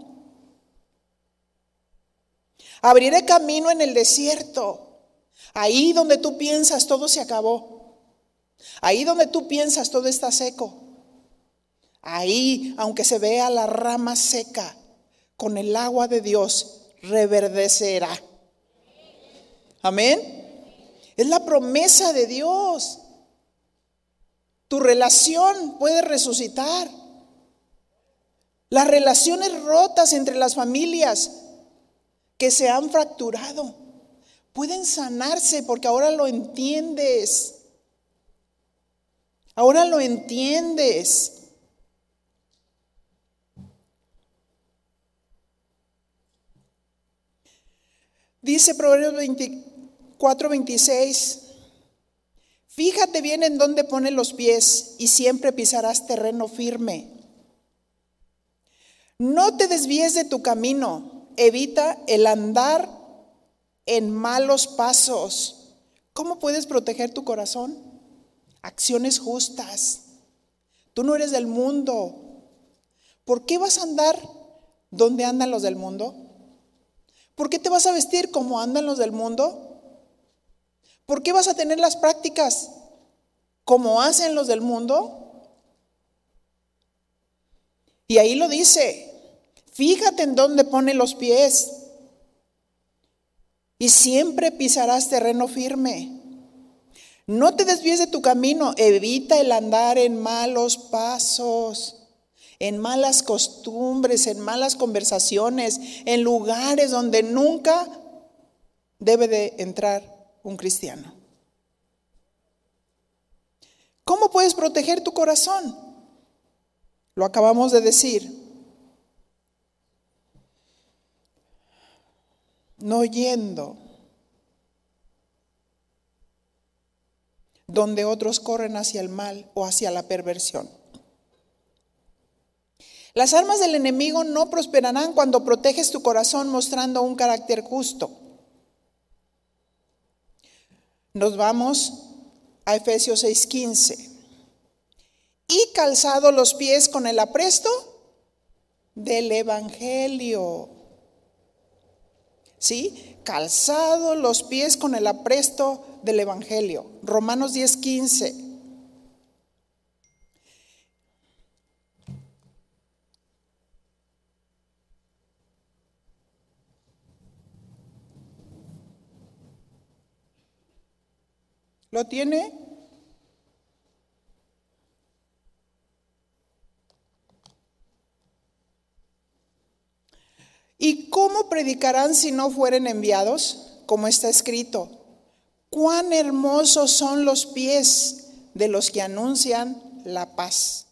Abriré camino en el desierto. Ahí donde tú piensas todo se acabó. Ahí donde tú piensas todo está seco. Ahí, aunque se vea la rama seca, con el agua de Dios reverdecerá. Amén. Es la promesa de Dios. Tu relación puede resucitar. Las relaciones rotas entre las familias que se han fracturado pueden sanarse porque ahora lo entiendes. Ahora lo entiendes. Dice Proverbios 24, 26, fíjate bien en dónde pones los pies y siempre pisarás terreno firme. No te desvíes de tu camino, evita el andar en malos pasos. ¿Cómo puedes proteger tu corazón? Acciones justas. Tú no eres del mundo. ¿Por qué vas a andar donde andan los del mundo? ¿Por qué te vas a vestir como andan los del mundo? ¿Por qué vas a tener las prácticas como hacen los del mundo? Y ahí lo dice, fíjate en dónde pone los pies y siempre pisarás terreno firme. No te desvíes de tu camino, evita el andar en malos pasos, en malas costumbres, en malas conversaciones, en lugares donde nunca debe de entrar un cristiano. ¿Cómo puedes proteger tu corazón? Lo acabamos de decir. No yendo donde otros corren hacia el mal o hacia la perversión. Las armas del enemigo no prosperarán cuando proteges tu corazón mostrando un carácter justo. Nos vamos a Efesios 6:15. Y calzado los pies con el apresto del Evangelio. ¿Sí? Calzado los pies con el apresto del Evangelio. Romanos 10, 15. ¿Lo tiene? ¿Y cómo predicarán si no fueren enviados? Como está escrito, cuán hermosos son los pies de los que anuncian la paz,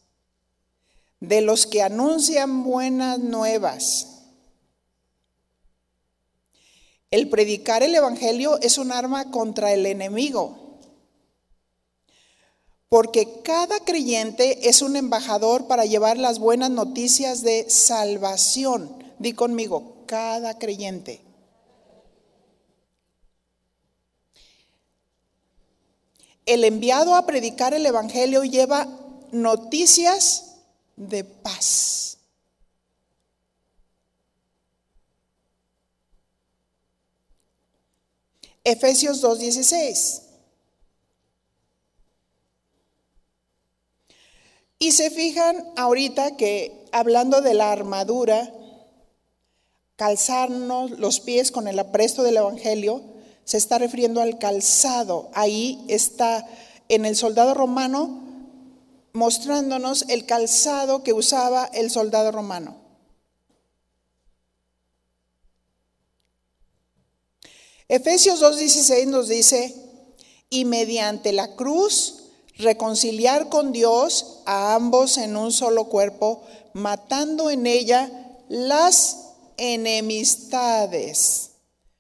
de los que anuncian buenas nuevas. El predicar el Evangelio es un arma contra el enemigo, porque cada creyente es un embajador para llevar las buenas noticias de salvación Di conmigo, cada creyente. El enviado a predicar el Evangelio lleva noticias de paz. Efesios 2.16. Y se fijan ahorita que hablando de la armadura, calzarnos los pies con el apresto del Evangelio, se está refiriendo al calzado. Ahí está en el soldado romano mostrándonos el calzado que usaba el soldado romano. Efesios 2.16 nos dice, y mediante la cruz reconciliar con Dios a ambos en un solo cuerpo, matando en ella las enemistades.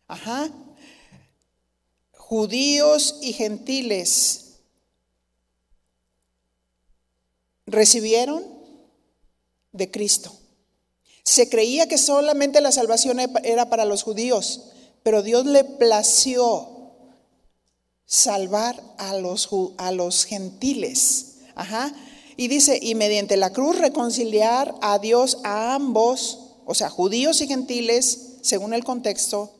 Ajá. judíos y gentiles recibieron de Cristo. Se creía que solamente la salvación era para los judíos, pero Dios le plació salvar a los, a los gentiles. Ajá. Y dice, y mediante la cruz reconciliar a Dios a ambos, o sea, judíos y gentiles, según el contexto,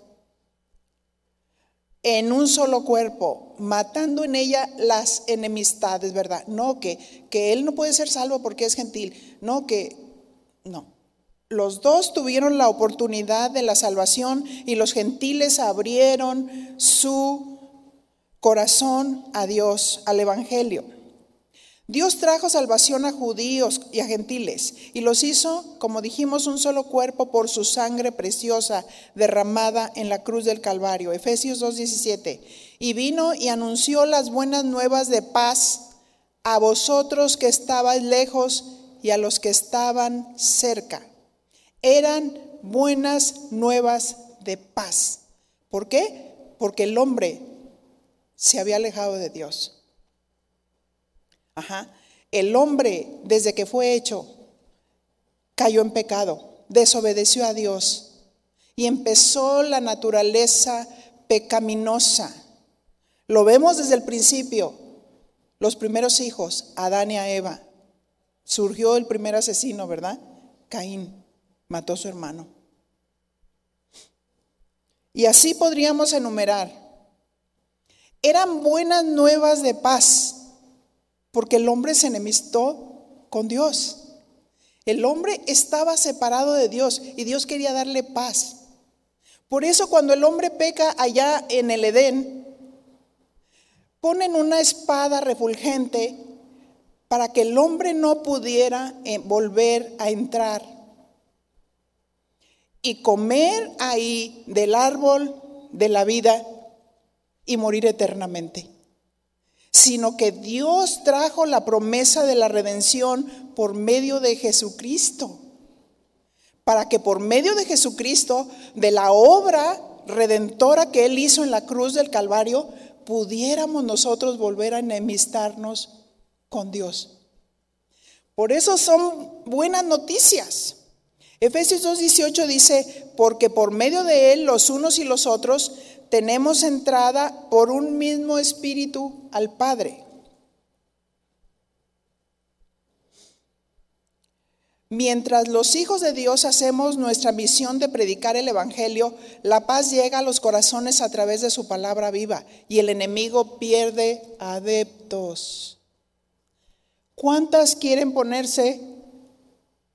en un solo cuerpo, matando en ella las enemistades, ¿verdad? No, que, que él no puede ser salvo porque es gentil. No, que, no. Los dos tuvieron la oportunidad de la salvación y los gentiles abrieron su corazón a Dios, al Evangelio. Dios trajo salvación a judíos y a gentiles y los hizo, como dijimos, un solo cuerpo por su sangre preciosa derramada en la cruz del Calvario. Efesios 2.17. Y vino y anunció las buenas nuevas de paz a vosotros que estabais lejos y a los que estaban cerca. Eran buenas nuevas de paz. ¿Por qué? Porque el hombre se había alejado de Dios. Ajá. El hombre, desde que fue hecho, cayó en pecado, desobedeció a Dios y empezó la naturaleza pecaminosa. Lo vemos desde el principio. Los primeros hijos, Adán y Eva. Surgió el primer asesino, ¿verdad? Caín mató a su hermano. Y así podríamos enumerar. Eran buenas nuevas de paz porque el hombre se enemistó con Dios. El hombre estaba separado de Dios y Dios quería darle paz. Por eso cuando el hombre peca allá en el Edén, ponen una espada refulgente para que el hombre no pudiera eh, volver a entrar y comer ahí del árbol de la vida y morir eternamente sino que Dios trajo la promesa de la redención por medio de Jesucristo. Para que por medio de Jesucristo, de la obra redentora que Él hizo en la cruz del Calvario, pudiéramos nosotros volver a enemistarnos con Dios. Por eso son buenas noticias. Efesios 2.18 dice, porque por medio de Él los unos y los otros tenemos entrada por un mismo espíritu al Padre. Mientras los hijos de Dios hacemos nuestra misión de predicar el Evangelio, la paz llega a los corazones a través de su palabra viva y el enemigo pierde adeptos. ¿Cuántas quieren ponerse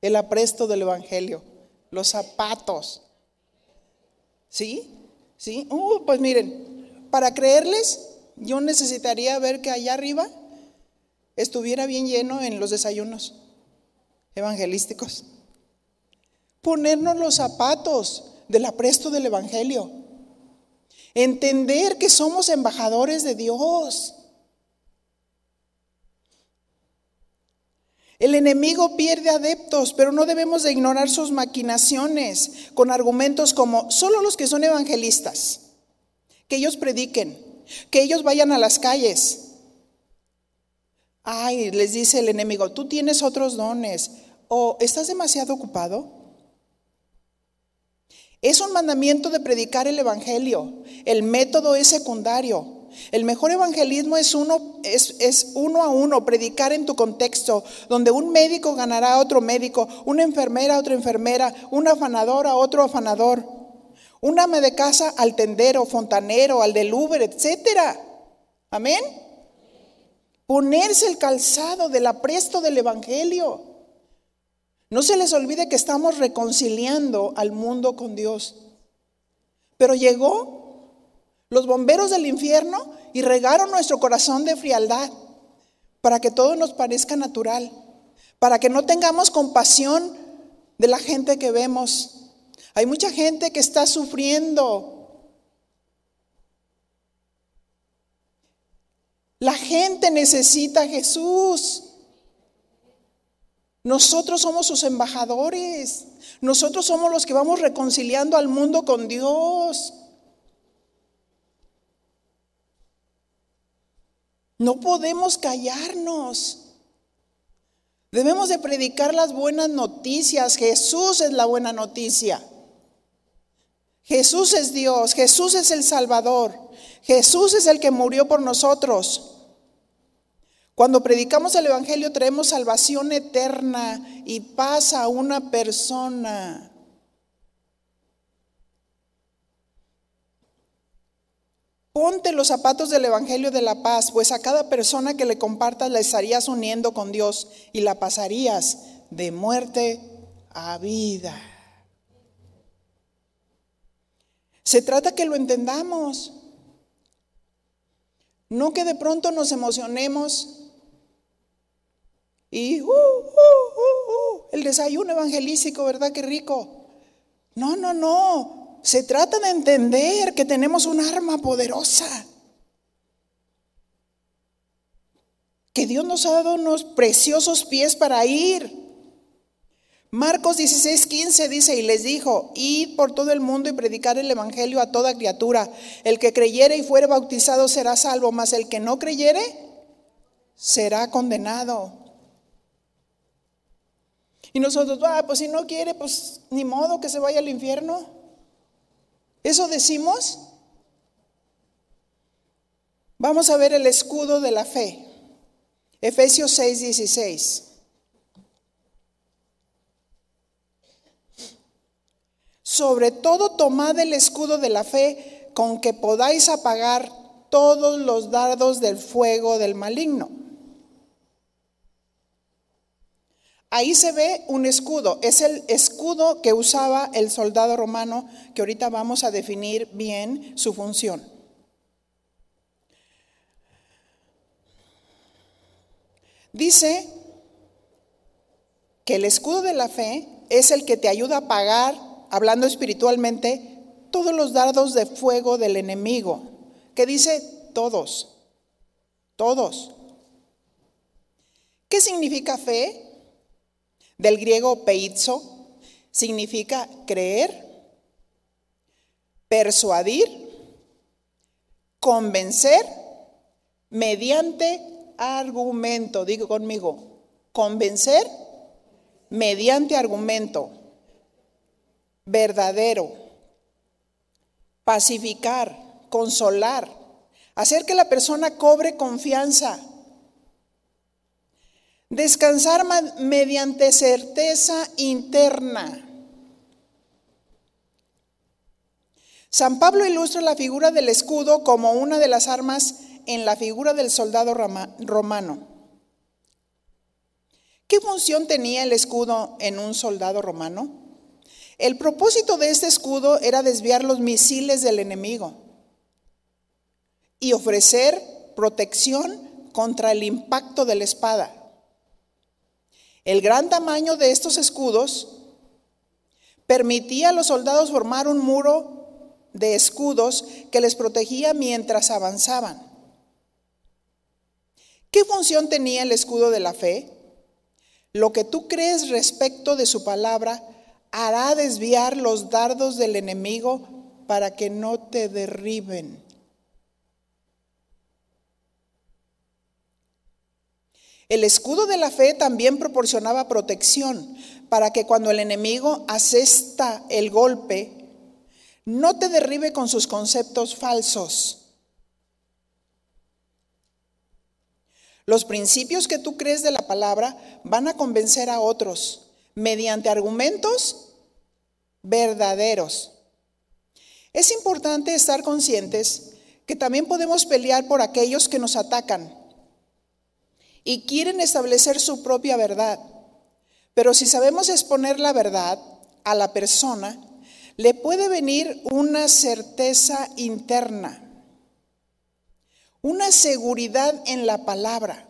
el apresto del Evangelio? Los zapatos. ¿Sí? ¿Sí? Uh, pues miren, para creerles, yo necesitaría ver que allá arriba estuviera bien lleno en los desayunos evangelísticos. Ponernos los zapatos del apresto del Evangelio. Entender que somos embajadores de Dios. El enemigo pierde adeptos, pero no debemos de ignorar sus maquinaciones con argumentos como solo los que son evangelistas, que ellos prediquen, que ellos vayan a las calles. Ay, les dice el enemigo, tú tienes otros dones o estás demasiado ocupado. Es un mandamiento de predicar el evangelio. El método es secundario. El mejor evangelismo es uno, a uno, predicar en tu contexto, donde un médico ganará a otro médico, una enfermera a otra enfermera, un afanador a otro afanador, un ame de casa al tendero, fontanero, al del Uber, etcétera. Amén. Ponerse el calzado del apresto del evangelio. No se les olvide que estamos reconciliando al mundo con Dios. Pero llegó los bomberos del infierno y regaron nuestro corazón de frialdad para que todo nos parezca natural, para que no tengamos compasión de la gente que vemos. Hay mucha gente que está sufriendo. La gente necesita a Jesús. Nosotros somos sus embajadores. Nosotros somos los que vamos reconciliando al mundo con Dios. No podemos callarnos. Debemos de predicar las buenas noticias. Jesús es la buena noticia. Jesús es Dios, Jesús es el Salvador, Jesús es el que murió por nosotros. Cuando predicamos el Evangelio traemos salvación eterna y paz a una persona. Ponte los zapatos del Evangelio de la paz, pues a cada persona que le compartas la estarías uniendo con Dios y la pasarías de muerte a vida. Se trata que lo entendamos. No que de pronto nos emocionemos y uh, uh, uh, el desayuno evangelístico, ¿verdad? Qué rico. No, no, no. Se trata de entender que tenemos un arma poderosa. Que Dios nos ha dado unos preciosos pies para ir. Marcos 16, 15 dice, y les dijo, id por todo el mundo y predicar el Evangelio a toda criatura. El que creyere y fuere bautizado será salvo, mas el que no creyere será condenado. Y nosotros, ah, pues si no quiere, pues ni modo que se vaya al infierno. ¿Eso decimos? Vamos a ver el escudo de la fe. Efesios 6, 16. Sobre todo tomad el escudo de la fe con que podáis apagar todos los dardos del fuego del maligno. Ahí se ve un escudo, es el escudo que usaba el soldado romano, que ahorita vamos a definir bien su función. Dice que el escudo de la fe es el que te ayuda a apagar, hablando espiritualmente, todos los dardos de fuego del enemigo. Que dice todos, todos. ¿Qué significa fe? Del griego peizo, significa creer, persuadir, convencer mediante argumento. Digo conmigo, convencer mediante argumento, verdadero, pacificar, consolar, hacer que la persona cobre confianza Descansar mediante certeza interna. San Pablo ilustra la figura del escudo como una de las armas en la figura del soldado romano. ¿Qué función tenía el escudo en un soldado romano? El propósito de este escudo era desviar los misiles del enemigo y ofrecer protección contra el impacto de la espada. El gran tamaño de estos escudos permitía a los soldados formar un muro de escudos que les protegía mientras avanzaban. ¿Qué función tenía el escudo de la fe? Lo que tú crees respecto de su palabra hará desviar los dardos del enemigo para que no te derriben. El escudo de la fe también proporcionaba protección para que cuando el enemigo asesta el golpe, no te derribe con sus conceptos falsos. Los principios que tú crees de la palabra van a convencer a otros mediante argumentos verdaderos. Es importante estar conscientes que también podemos pelear por aquellos que nos atacan y quieren establecer su propia verdad. Pero si sabemos exponer la verdad a la persona, le puede venir una certeza interna, una seguridad en la palabra.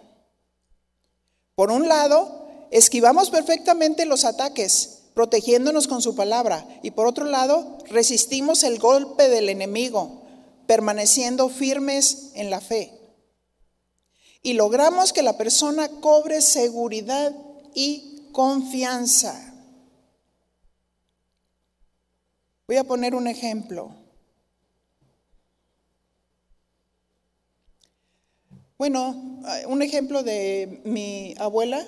Por un lado, esquivamos perfectamente los ataques, protegiéndonos con su palabra, y por otro lado, resistimos el golpe del enemigo, permaneciendo firmes en la fe y logramos que la persona cobre seguridad y confianza. Voy a poner un ejemplo. Bueno, un ejemplo de mi abuela.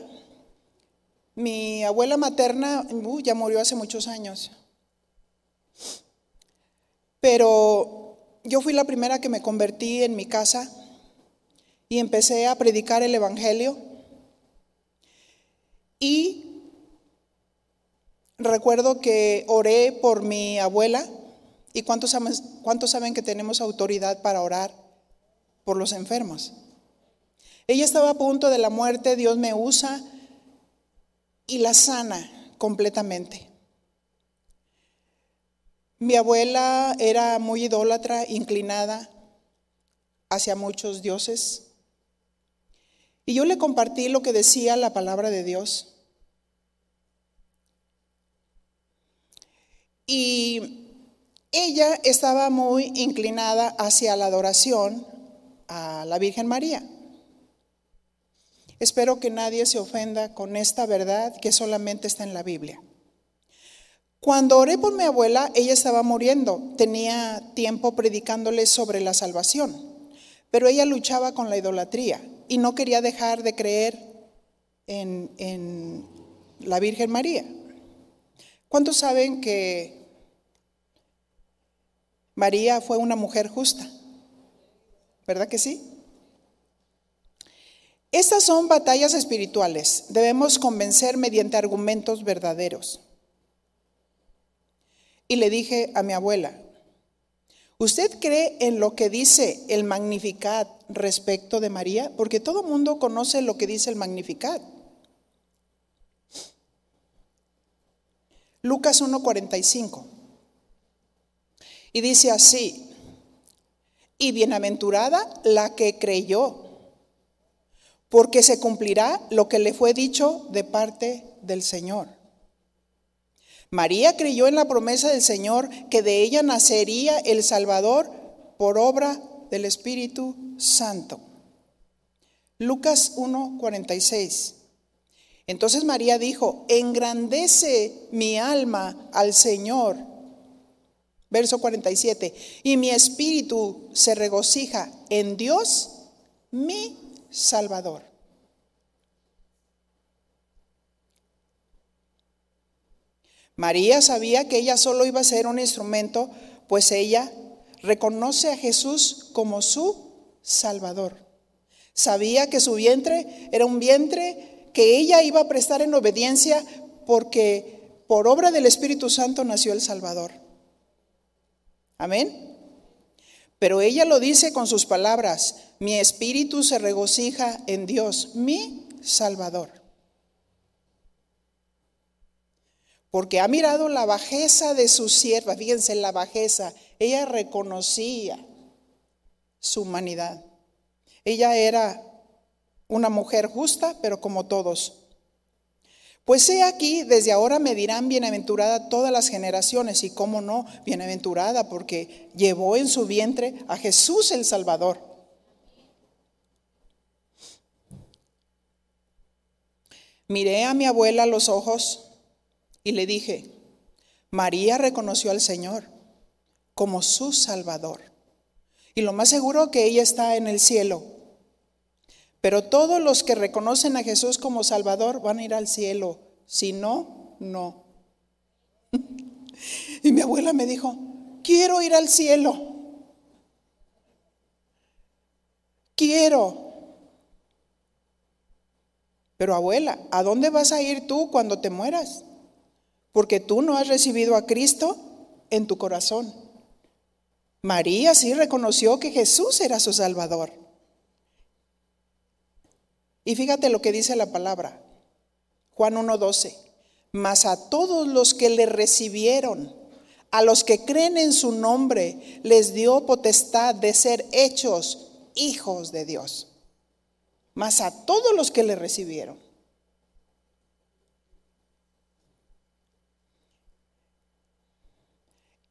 Mi abuela materna uh, ya murió hace muchos años. Pero yo fui la primera que me convertí en mi casa y empecé a predicar el Evangelio. Y recuerdo que oré por mi abuela. ¿Y cuántos saben, que tenemos autoridad para orar por los enfermos? Ella estaba a punto de la muerte, Dios me usa y la sana completamente. Mi abuela era muy idólatra, inclinada hacia muchos dioses. Y yo le compartí lo que decía la palabra de Dios. Y ella estaba muy inclinada hacia la adoración a la Virgen María. Espero que nadie se ofenda con esta verdad que solamente está en la Biblia. Cuando oré por mi abuela, ella estaba muriendo. Tenía tiempo predicándole sobre la salvación, pero ella luchaba con la idolatría y no quería dejar de creer en, la Virgen María. ¿Cuántos saben que María fue una mujer justa? ¿Verdad que sí? Estas son batallas espirituales. Debemos convencer mediante argumentos verdaderos. Y le dije a mi abuela, ¿usted cree en lo que dice el Magnificat respecto de María? Porque todo mundo conoce lo que dice el Magnificat. Lucas 1:45. Y dice así, y bienaventurada la que creyó, porque se cumplirá lo que le fue dicho de parte del Señor. María creyó en la promesa del Señor que de ella nacería el Salvador por obra del Espíritu Santo. Lucas 1:46. Entonces María dijo, engrandece mi alma al Señor. Verso 47, y mi espíritu se regocija en Dios, mi Salvador. María sabía que ella solo iba a ser un instrumento, pues ella reconoce a Jesús como su Salvador. Sabía que su vientre era un vientre que ella iba a prestar en obediencia porque por obra del Espíritu Santo nació el Salvador. Amén. Pero ella lo dice con sus palabras, mi espíritu se regocija en Dios, mi Salvador. porque ha mirado la bajeza de su sierva, fíjense la bajeza, ella reconocía su humanidad. Ella era una mujer justa, pero como todos. Pues he aquí, desde ahora me dirán bienaventurada todas las generaciones, y cómo no, bienaventurada, porque llevó en su vientre a Jesús el Salvador. Miré a mi abuela los ojos y le dije, María reconoció al Señor como su Salvador. Y lo más seguro que ella está en el cielo. Pero todos los que reconocen a Jesús como Salvador van a ir al cielo. Si no, no. (laughs) Y mi abuela me dijo, quiero ir al cielo. Quiero. Pero abuela, ¿a dónde vas a ir tú cuando te mueras? porque tú no has recibido a Cristo en tu corazón. María sí reconoció que Jesús era su Salvador. Y fíjate lo que dice la palabra, Juan 1.12, mas a todos los que le recibieron, a los que creen en su nombre, les dio potestad de ser hechos hijos de Dios. Mas a todos los que le recibieron.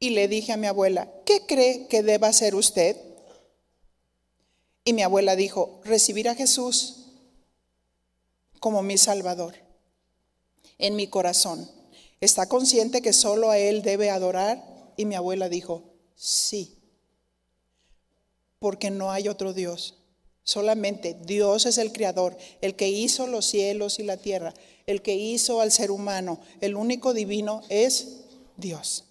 Y le dije a mi abuela, ¿qué cree que deba hacer usted? Y mi abuela dijo, recibir a Jesús como mi Salvador en mi corazón. ¿Está consciente que solo a Él debe adorar? Y mi abuela dijo, sí, porque no hay otro Dios Solamente Dios es el creador, el que hizo los cielos y la tierra, el que hizo al ser humano. El único divino es Dios.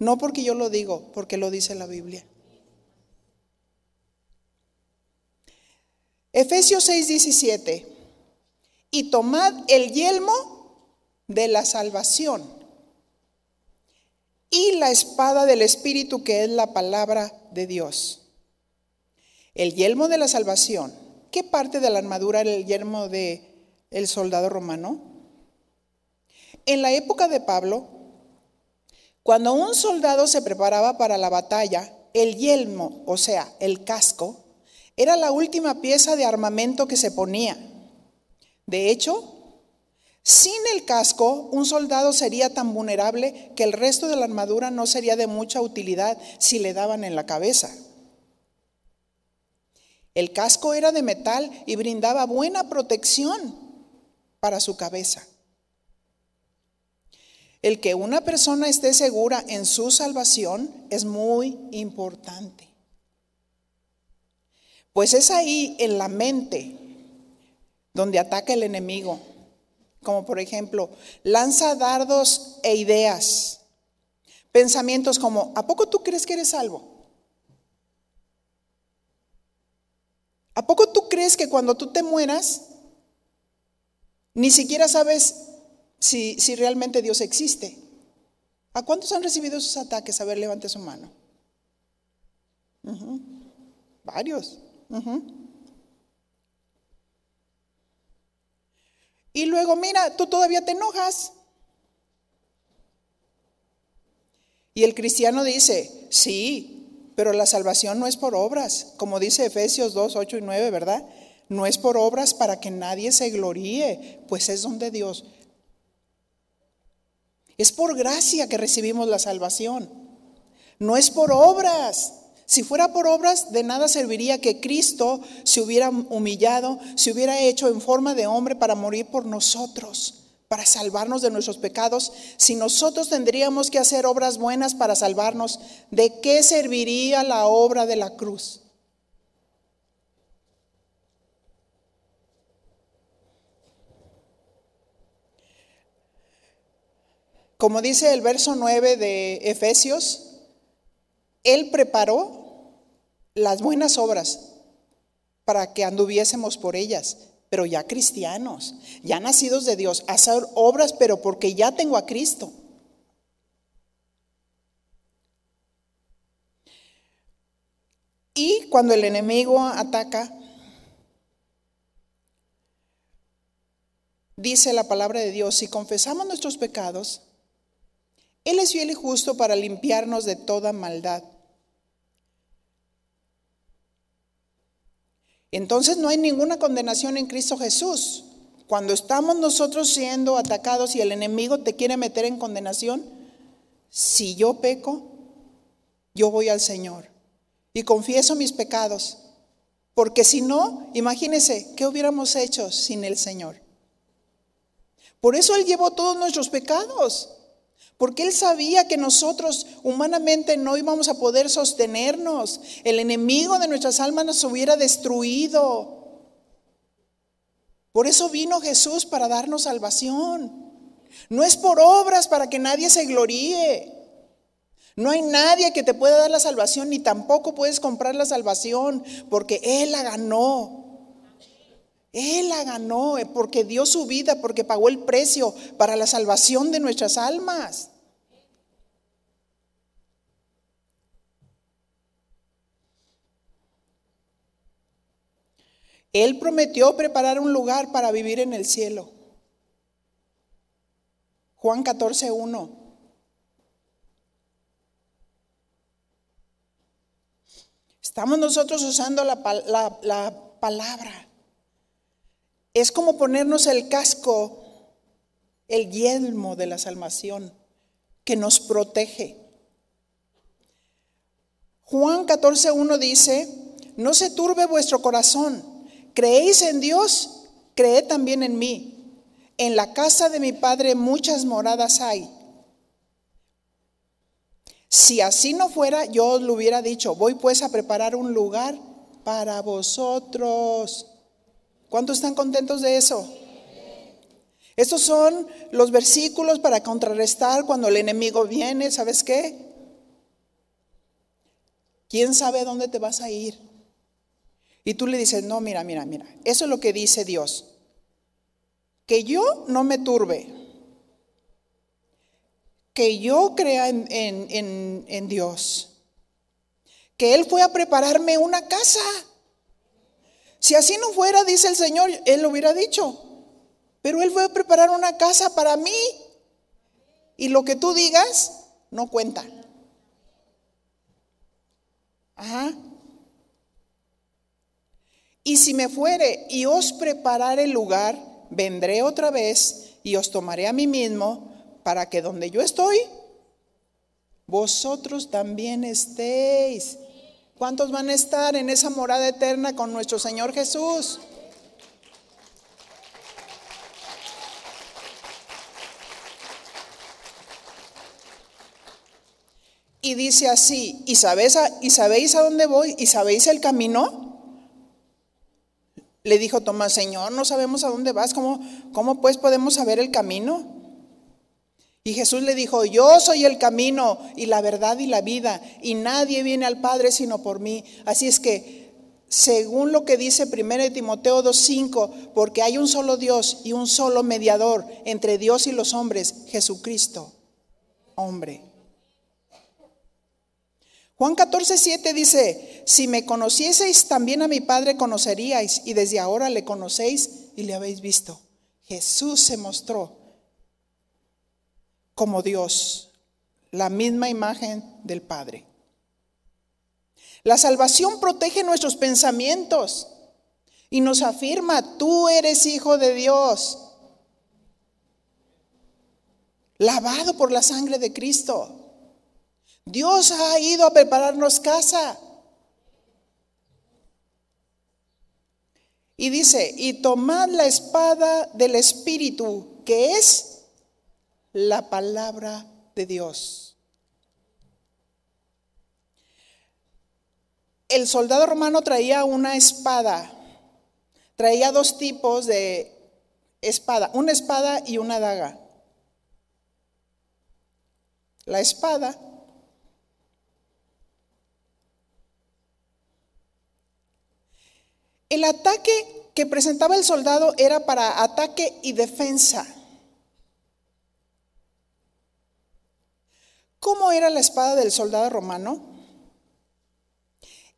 No porque yo lo digo, porque lo dice la Biblia. Efesios 6, 17. Y tomad el yelmo de la salvación y la espada del Espíritu que es la palabra de Dios. El yelmo de la salvación. ¿Qué parte de la armadura era el yelmo de el soldado romano? En la época de Pablo, cuando un soldado se preparaba para la batalla, el yelmo, o sea, el casco, era la última pieza de armamento que se ponía. De hecho, sin el casco, un soldado sería tan vulnerable que el resto de la armadura no sería de mucha utilidad si le daban en la cabeza. El casco era de metal y brindaba buena protección para su cabeza. El que una persona esté segura en su salvación es muy importante. Pues es ahí en la mente donde ataca el enemigo. Como por ejemplo, lanza dardos e ideas. Pensamientos como, ¿a poco tú crees que eres salvo? ¿A poco tú crees que cuando tú te mueras, ni siquiera sabes si, realmente Dios existe? ¿A cuántos han recibido esos ataques? A ver, levante su mano. Varios. Y luego, mira, tú todavía te enojas. Y el cristiano dice, sí, pero la salvación no es por obras, como dice Efesios 2, 8 y 9, ¿verdad? No es por obras para que nadie se gloríe, pues es donde Dios. Es por gracia que recibimos la salvación. No es por obras. Si fuera por obras, de nada serviría que Cristo se hubiera humillado, se hubiera hecho en forma de hombre para morir por nosotros, para salvarnos de nuestros pecados. Si nosotros tendríamos que hacer obras buenas para salvarnos, ¿de qué serviría la obra de la cruz? Como dice el verso 9 de Efesios, Él preparó las buenas obras para que anduviésemos por ellas, pero ya cristianos, ya nacidos de Dios, hacer obras, pero porque ya tengo a Cristo. Y cuando el enemigo ataca, dice la palabra de Dios, si confesamos nuestros pecados, Él es fiel y justo para limpiarnos de toda maldad. Entonces no hay ninguna condenación en Cristo Jesús. Cuando estamos nosotros siendo atacados y el enemigo te quiere meter en condenación, si yo peco, yo voy al Señor y confieso mis pecados. Porque si no, imagínese, ¿qué hubiéramos hecho sin el Señor? Por eso Él llevó todos nuestros pecados porque él sabía que nosotros humanamente no íbamos a poder sostenernos. El enemigo de nuestras almas nos hubiera destruido. Por eso vino Jesús para darnos salvación. No es por obras para que nadie se gloríe. No hay nadie que te pueda dar la salvación, ni tampoco puedes comprar la salvación, porque Él la ganó. Él la ganó porque dio su vida, porque pagó el precio para la salvación de nuestras almas. Él prometió preparar un lugar para vivir en el cielo. Juan 14, 1. Estamos nosotros usando la, la, palabra. Es como ponernos el casco, el yelmo de la salvación que nos protege. Juan 14, 1 dice, no se turbe vuestro corazón creéis en Dios, creed también en mí. En la casa de mi Padre muchas moradas hay. Si así no fuera, yo os lo hubiera dicho, voy pues a preparar un lugar para vosotros. ¿Cuántos están contentos de eso? Estos son los versículos para contrarrestar cuando el enemigo viene, ¿sabes qué? ¿Quién sabe dónde te vas a ir? Y tú le dices, no, mira, mira, mira, eso es lo que dice Dios. Que yo no me turbe, que yo crea en, en Dios, que Él fue a prepararme una casa. Si así no fuera, dice el Señor, Él lo hubiera dicho. Pero Él fue a preparar una casa para mí. Y lo que tú digas no cuenta. Ajá. Y si me fuere y os preparare el lugar, vendré otra vez y os tomaré a mí mismo para que donde yo estoy, vosotros también estéis. ¿Cuántos van a estar en esa morada eterna con nuestro Señor Jesús? Y dice así, ¿y a, ¿y sabéis a dónde voy? ¿Y sabéis el camino? Le dijo Tomás, Señor, no sabemos a dónde vas, ¿cómo, cómo pues podemos saber el camino? Y Jesús le dijo, yo soy el camino y la verdad y la vida, y nadie viene al Padre sino por mí. Así es que, según lo que dice 1 Timoteo 2.5, porque hay un solo Dios y un solo mediador entre Dios y los hombres, Jesucristo, hombre. Juan 14, 7 dice, si me conocieseis, también a mi Padre conoceríais, y desde ahora le conocéis y le habéis visto. Jesús se mostró como Dios, la misma imagen del Padre. La salvación protege nuestros pensamientos y nos afirma, tú eres hijo de Dios, lavado por la sangre de Cristo. Dios ha ido a prepararnos casa. Y dice, y tomad la espada del Espíritu, que es la palabra de Dios. El soldado romano traía una espada, traía dos tipos de espada, una espada y una daga. La espada El ataque que presentaba el soldado era para ataque y defensa. ¿Cómo era la espada del soldado romano?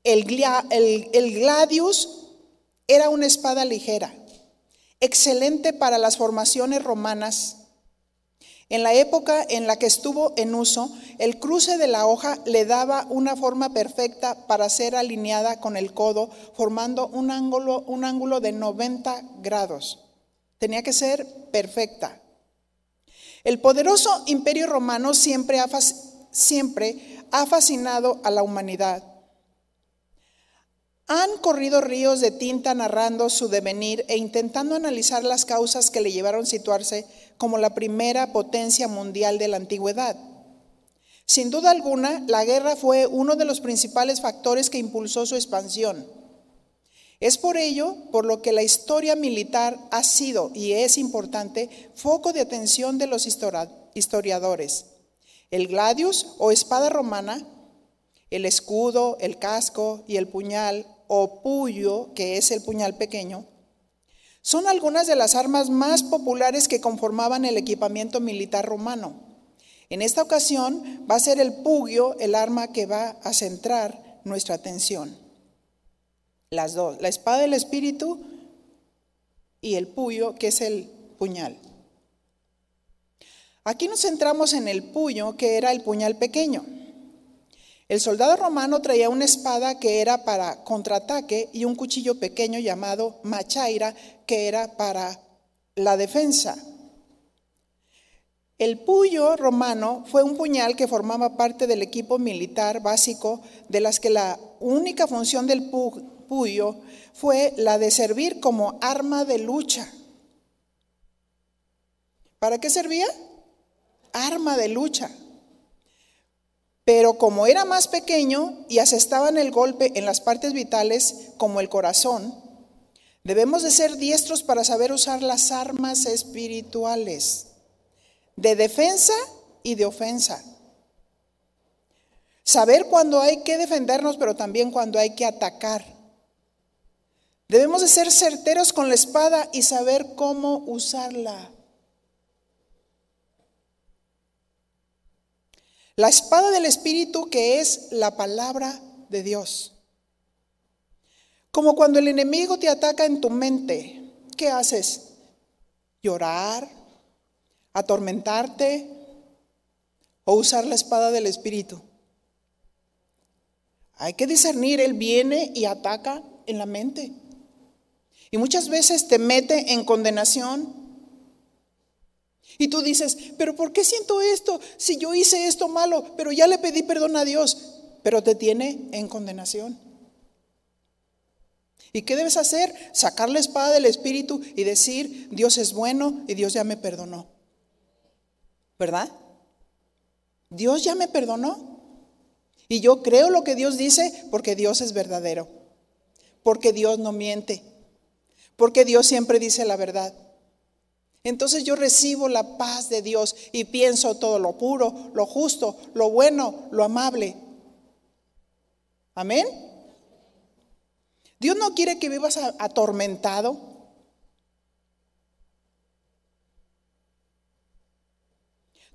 El, gladius era una espada ligera, excelente para las formaciones romanas en la época en la que estuvo en uso, el cruce de la hoja le daba una forma perfecta para ser alineada con el codo, formando un ángulo, un ángulo de 90 grados. Tenía que ser perfecta. El poderoso imperio romano siempre ha, siempre ha fascinado a la humanidad. Han corrido ríos de tinta narrando su devenir e intentando analizar las causas que le llevaron a situarse como la primera potencia mundial de la antigüedad. Sin duda alguna, la guerra fue uno de los principales factores que impulsó su expansión. Es por ello por lo que la historia militar ha sido y es importante foco de atención de los historiadores. El gladius o espada romana, el escudo, el casco y el puñal o puyo, que es el puñal pequeño, son algunas de las armas más populares que conformaban el equipamiento militar romano. En esta ocasión va a ser el pugio el arma que va a centrar nuestra atención. Las dos, la espada del espíritu y el puyo, que es el puñal. Aquí nos centramos en el puño, que era el puñal pequeño. El soldado romano traía una espada que era para contraataque y un cuchillo pequeño llamado machaira que era para la defensa. El puyo romano fue un puñal que formaba parte del equipo militar básico de las que la única función del puyo fue la de servir como arma de lucha. ¿Para qué servía? Arma de lucha. Pero como era más pequeño y asestaban el golpe en las partes vitales como el corazón, debemos de ser diestros para saber usar las armas espirituales de defensa y de ofensa. Saber cuándo hay que defendernos, pero también cuando hay que atacar. Debemos de ser certeros con la espada y saber cómo usarla. La espada del Espíritu que es la palabra de Dios. Como cuando el enemigo te ataca en tu mente, ¿qué haces? ¿Llorar? ¿Atormentarte? ¿O usar la espada del Espíritu? Hay que discernir, Él viene y ataca en la mente. Y muchas veces te mete en condenación. Y tú dices, pero ¿por qué siento esto si yo hice esto malo? Pero ya le pedí perdón a Dios, pero te tiene en condenación. ¿Y qué debes hacer? Sacar la espada del Espíritu y decir, Dios es bueno y Dios ya me perdonó. ¿Verdad? Dios ya me perdonó. Y yo creo lo que Dios dice porque Dios es verdadero, porque Dios no miente, porque Dios siempre dice la verdad. Entonces yo recibo la paz de Dios y pienso todo lo puro, lo justo, lo bueno, lo amable. Amén. Dios no quiere que vivas atormentado.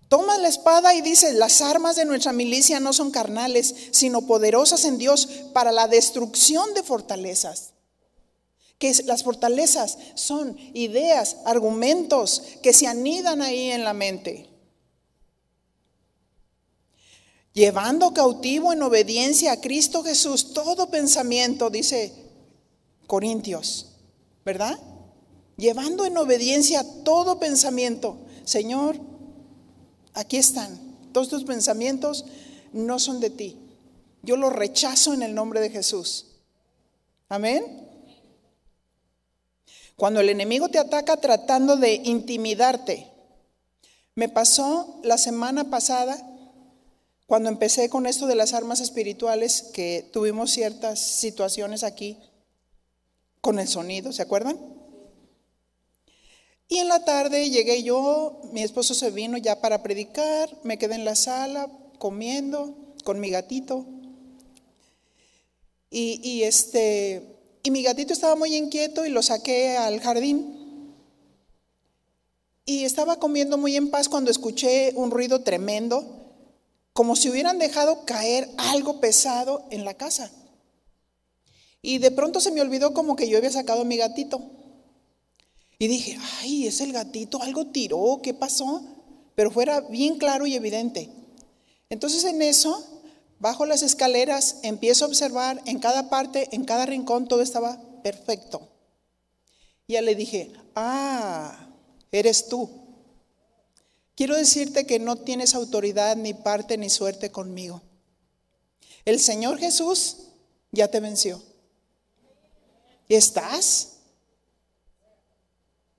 Toma la espada y dice, las armas de nuestra milicia no son carnales, sino poderosas en Dios para la destrucción de fortalezas. Que las fortalezas son ideas, argumentos que se anidan ahí en la mente. Llevando cautivo en obediencia a Cristo Jesús todo pensamiento, dice Corintios, ¿verdad? Llevando en obediencia todo pensamiento. Señor, Aquí están. Todos tus pensamientos no son de ti. Yo los rechazo en el nombre de Jesús. Amén. Cuando el enemigo te ataca tratando de intimidarte. Me pasó la semana pasada, cuando empecé con esto de las armas espirituales, que tuvimos ciertas situaciones aquí con el sonido, ¿se acuerdan? Y en la tarde llegué yo, mi esposo se vino ya para predicar, me quedé en la sala comiendo con mi gatito. Y, este, y mi gatito estaba muy inquieto y lo saqué al jardín. Y estaba comiendo muy en paz cuando escuché un ruido tremendo, como si hubieran dejado caer algo pesado en la casa. Y de pronto se me olvidó como que yo había sacado a mi gatito. Y dije, ay, es el gatito, algo tiró, ¿qué pasó? Pero fuera bien claro y evidente. Entonces en eso, bajo las escaleras, empiezo a observar en cada parte, en cada rincón, todo estaba perfecto. Y ya le dije, ah, eres tú. Quiero decirte que no tienes autoridad, ni parte, ni suerte conmigo. El Señor Jesús ya te venció. ¿Y estás?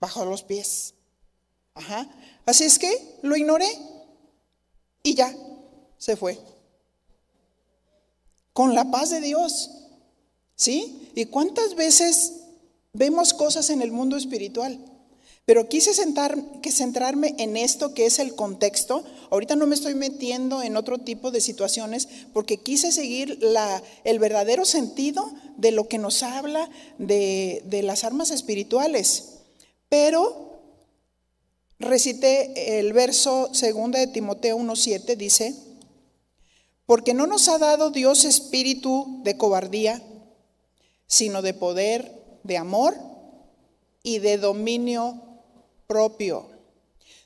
bajo los pies. Ajá. Así es que lo ignoré y ya, se fue. Con la paz de Dios. ¿Sí? ¿Y cuántas veces vemos cosas en el mundo espiritual? Pero quise que centrarme en esto que es el contexto. Ahorita no me estoy metiendo en otro tipo de situaciones porque quise seguir el verdadero sentido de lo que nos habla de, de las armas espirituales. Pero recité el verso 2 de Timoteo 1.7, dice, porque no nos ha dado Dios espíritu de cobardía, sino de poder, de amor y de dominio propio.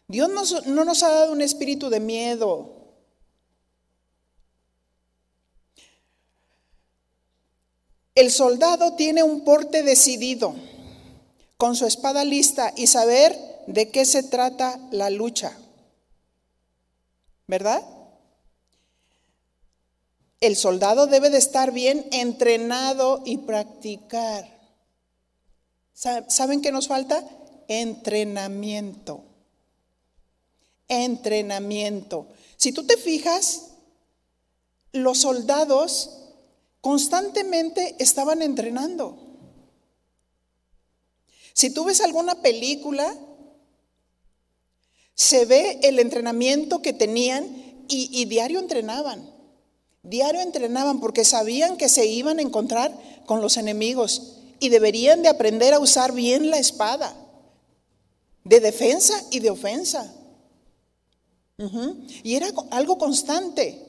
Dios no nos ha dado un espíritu de miedo. El soldado tiene un porte decidido con su espada lista y saber de qué se trata la lucha. ¿Verdad? El soldado debe de estar bien entrenado y practicar. ¿Saben qué nos falta? Entrenamiento. Entrenamiento. Si tú te fijas, los soldados constantemente estaban entrenando. Si tú ves alguna película, se ve el entrenamiento que tenían y, diario entrenaban. Diario entrenaban porque sabían que se iban a encontrar con los enemigos y deberían de aprender a usar bien la espada, de defensa y de ofensa. Y era algo constante.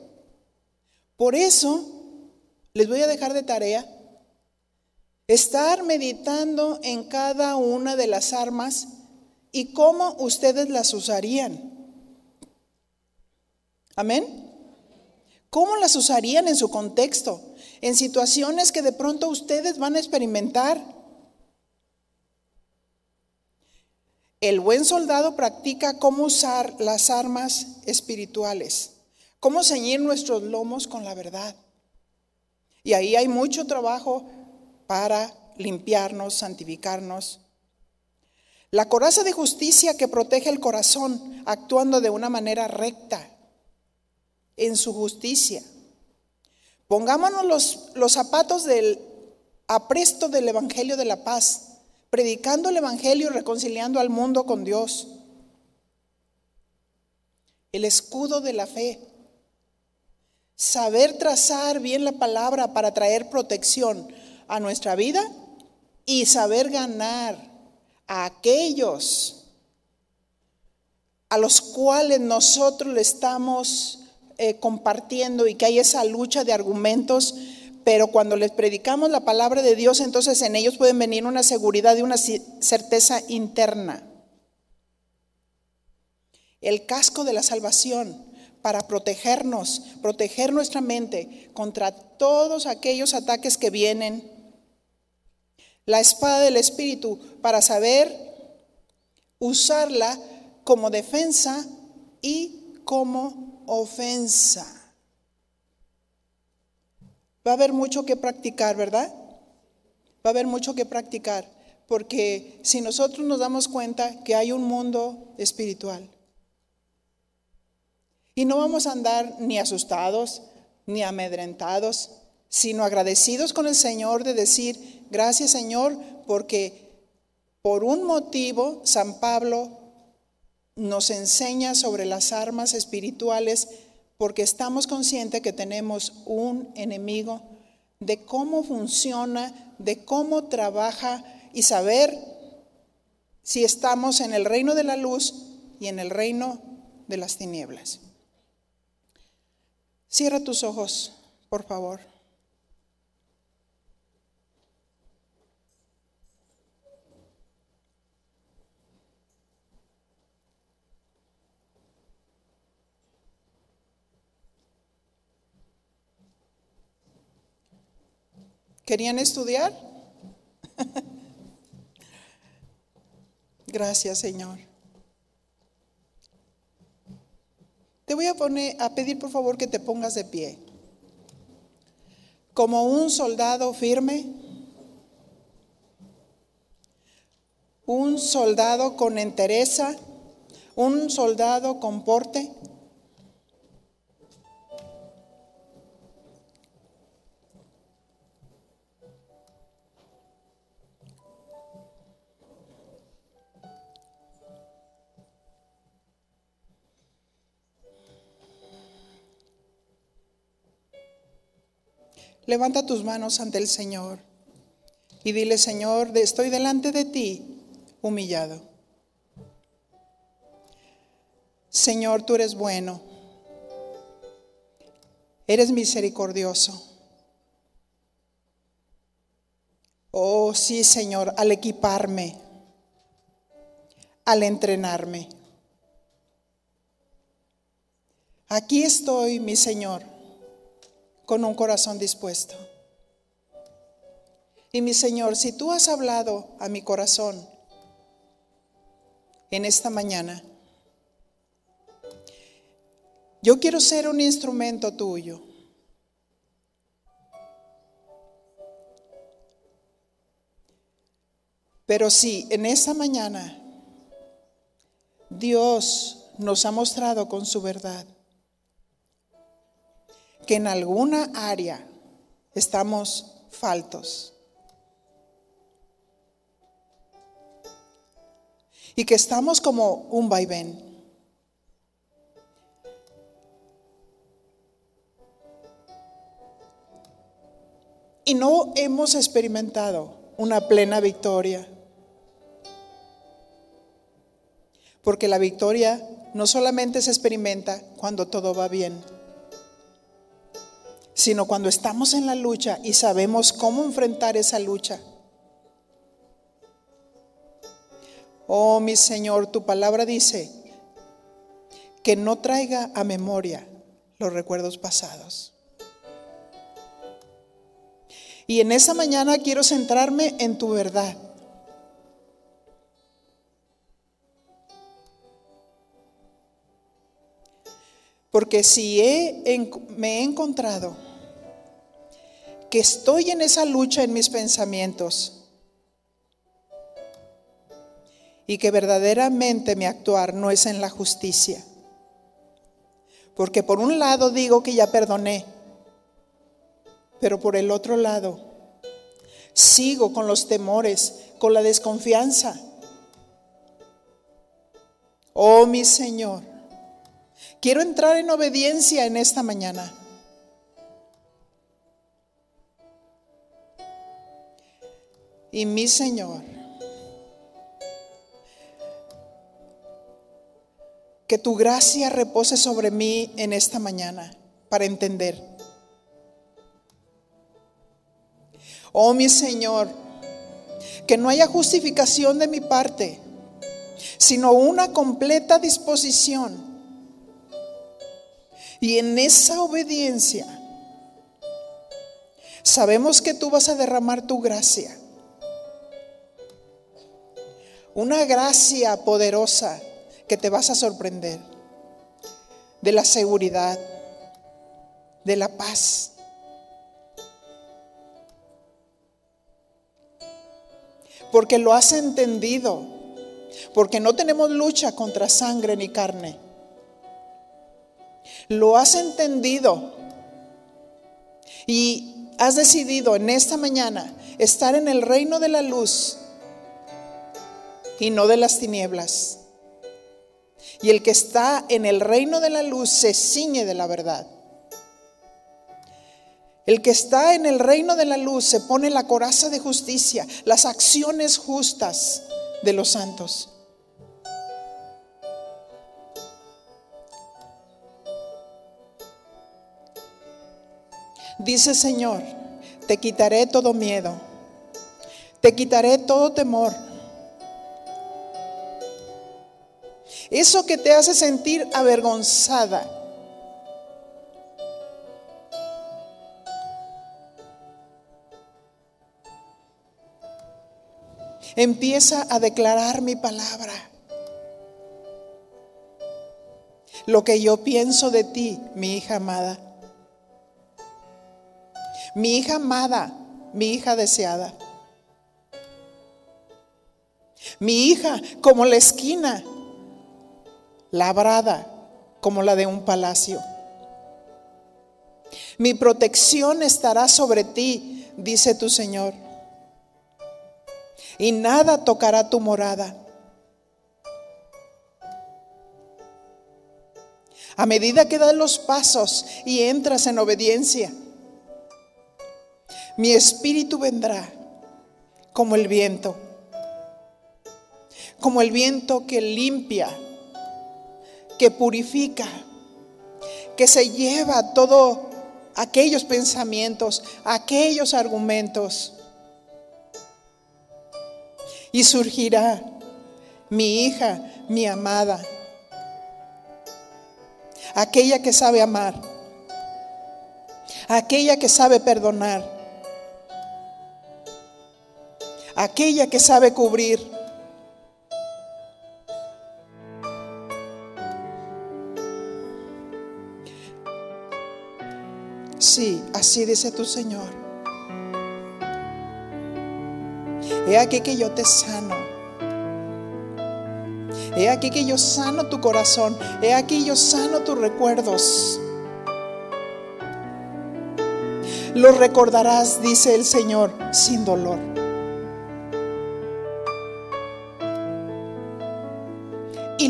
Por eso les voy a dejar de tarea estar meditando en cada una de las armas y cómo ustedes las usarían. Amén. ¿Cómo las usarían en su contexto? En situaciones que de pronto ustedes van a experimentar. El buen soldado practica cómo usar las armas espirituales, cómo ceñir nuestros lomos con la verdad. Y ahí hay mucho trabajo para limpiarnos, santificarnos. La coraza de justicia que protege el corazón actuando de una manera recta en su justicia. Pongámonos los, los zapatos del apresto del Evangelio de la paz, predicando el Evangelio y reconciliando al mundo con Dios. El escudo de la fe, saber trazar bien la palabra para traer protección a nuestra vida y saber ganar a aquellos a los cuales nosotros le estamos eh, compartiendo y que hay esa lucha de argumentos, pero cuando les predicamos la palabra de Dios, entonces en ellos pueden venir una seguridad y una certeza interna. El casco de la salvación para protegernos, proteger nuestra mente contra todos aquellos ataques que vienen. La espada del Espíritu para saber usarla como defensa y como ofensa. Va a haber mucho que practicar, ¿verdad? Va a haber mucho que practicar, porque si nosotros nos damos cuenta que hay un mundo espiritual, y no vamos a andar ni asustados, ni amedrentados, sino agradecidos con el Señor de decir, gracias Señor, porque por un motivo San Pablo nos enseña sobre las armas espirituales, porque estamos conscientes que tenemos un enemigo, de cómo funciona, de cómo trabaja y saber si estamos en el reino de la luz y en el reino de las tinieblas. Cierra tus ojos, por favor. ¿Querían estudiar? (laughs) Gracias, Señor. Te voy a poner a pedir por favor que te pongas de pie. Como un soldado firme, un soldado con entereza, un soldado con porte. Levanta tus manos ante el Señor y dile, Señor, estoy delante de ti humillado. Señor, tú eres bueno, eres misericordioso. Oh, sí, Señor, al equiparme, al entrenarme. Aquí estoy, mi Señor con un corazón dispuesto. Y mi Señor, si tú has hablado a mi corazón en esta mañana, yo quiero ser un instrumento tuyo. Pero si en esta mañana Dios nos ha mostrado con su verdad que en alguna área estamos faltos. Y que estamos como un vaivén. Y no hemos experimentado una plena victoria. Porque la victoria no solamente se experimenta cuando todo va bien, sino cuando estamos en la lucha y sabemos cómo enfrentar esa lucha. Oh mi Señor, tu palabra dice que no traiga a memoria los recuerdos pasados. Y en esa mañana quiero centrarme en tu verdad. Porque si me he encontrado que estoy en esa lucha en mis pensamientos y que verdaderamente mi actuar no es en la justicia, porque por un lado digo que ya perdoné, pero por el otro lado sigo con los temores, con la desconfianza. Oh mi Señor, quiero entrar en obediencia en esta mañana. Y mi Señor, que tu gracia repose sobre mí en esta mañana para entender Oh mi Señor, que no haya justificación de mi parte, sino una completa disposición. Y en esa obediencia, sabemos que tú vas a derramar tu gracia. Una gracia poderosa que te vas a sorprender. De la seguridad, de la paz, porque lo has entendido, porque no tenemos lucha contra sangre ni carne. Lo has entendido y has decidido en esta mañana estar en el reino de la luz y no de las tinieblas. Y el que está en el reino de la luz se ciñe de la verdad. El que está en el reino de la luz se pone la coraza de justicia, las acciones justas de los santos. Dice Señor, te quitaré todo miedo, te quitaré todo temor. Eso que te hace sentir avergonzada Empieza a declarar mi palabra. Lo que yo pienso de ti, mi hija amada. Mi hija amada, mi hija deseada. Mi hija como la esquina, labrada como la de un palacio. Mi protección estará sobre ti, dice tu Señor y nada tocará tu morada. A medida que das los pasos y entras en obediencia, mi espíritu vendrá como el viento, como el viento que limpia, que purifica, que se lleva todos aquellos pensamientos, aquellos argumentos. Y surgirá mi hija, mi amada, aquella que sabe amar, aquella que sabe perdonar, aquella que sabe cubrir. Sí, así dice tu Señor. He aquí que yo te sano. He aquí que yo sano tu corazón. He aquí yo sano tus recuerdos. Lo recordarás, dice el Señor, sin dolor.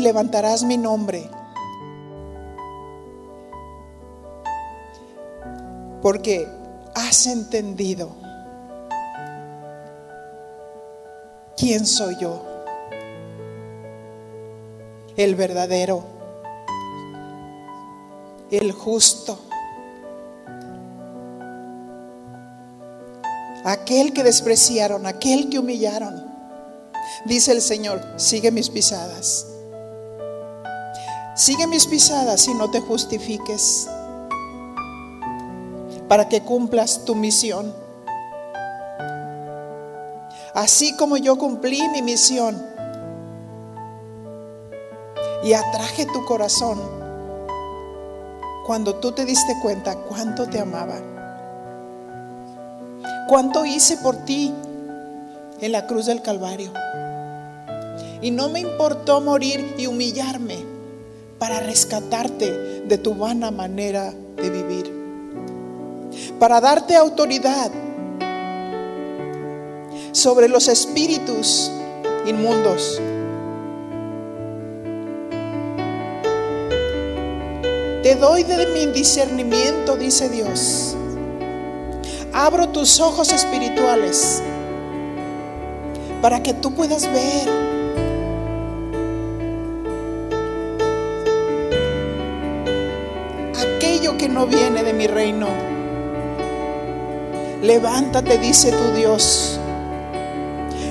Levantarás mi nombre. Porque has entendido quién soy yo. El verdadero. El justo aquel que despreciaron, aquel que humillaron. Dice el Señor, sigue mis pisadas. Sigue mis pisadas y no te justifiques para que cumplas tu misión. Así como yo cumplí mi misión y atraje tu corazón cuando tú te diste cuenta cuánto te amaba cuánto hice por ti en la cruz del Calvario. Y no me importó morir y humillarme para rescatarte de tu vana manera de vivir. Para darte autoridad sobre los espíritus inmundos. Te doy de mi discernimiento, dice Dios abro tus ojos espirituales para que tú puedas ver no viene de mi reino. Levántate, dice tu Dios.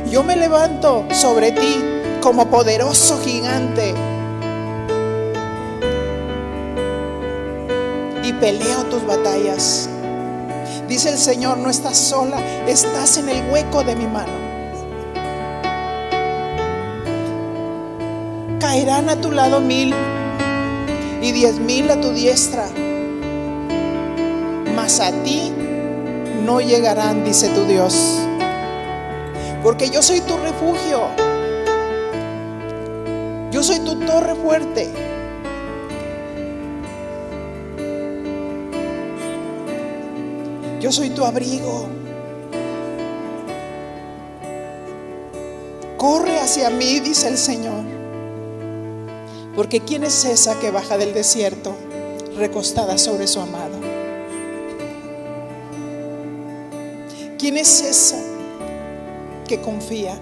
Yo me levanto sobre ti como poderoso gigante y peleo tus batallas. Dice el Señor, no estás sola, estás en el hueco de mi mano. Caerán a tu lado mil y diez mil a tu diestra, a ti no llegarán, dice tu Dios. Porque yo soy tu refugio. Yo soy tu torre fuerte. Yo soy tu abrigo. Corre hacia mí, dice el Señor. Porque ¿quién es esa que baja del desierto recostada sobre su amado? ¿Quién es esa que confía?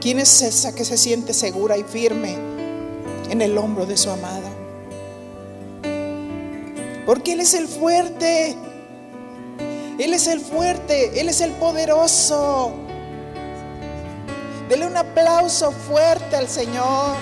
¿Quién es esa que se siente segura y firme en el hombro de su amado? Porque Él es el fuerte. Él es el fuerte. Él es el poderoso. Dele un aplauso fuerte al Señor.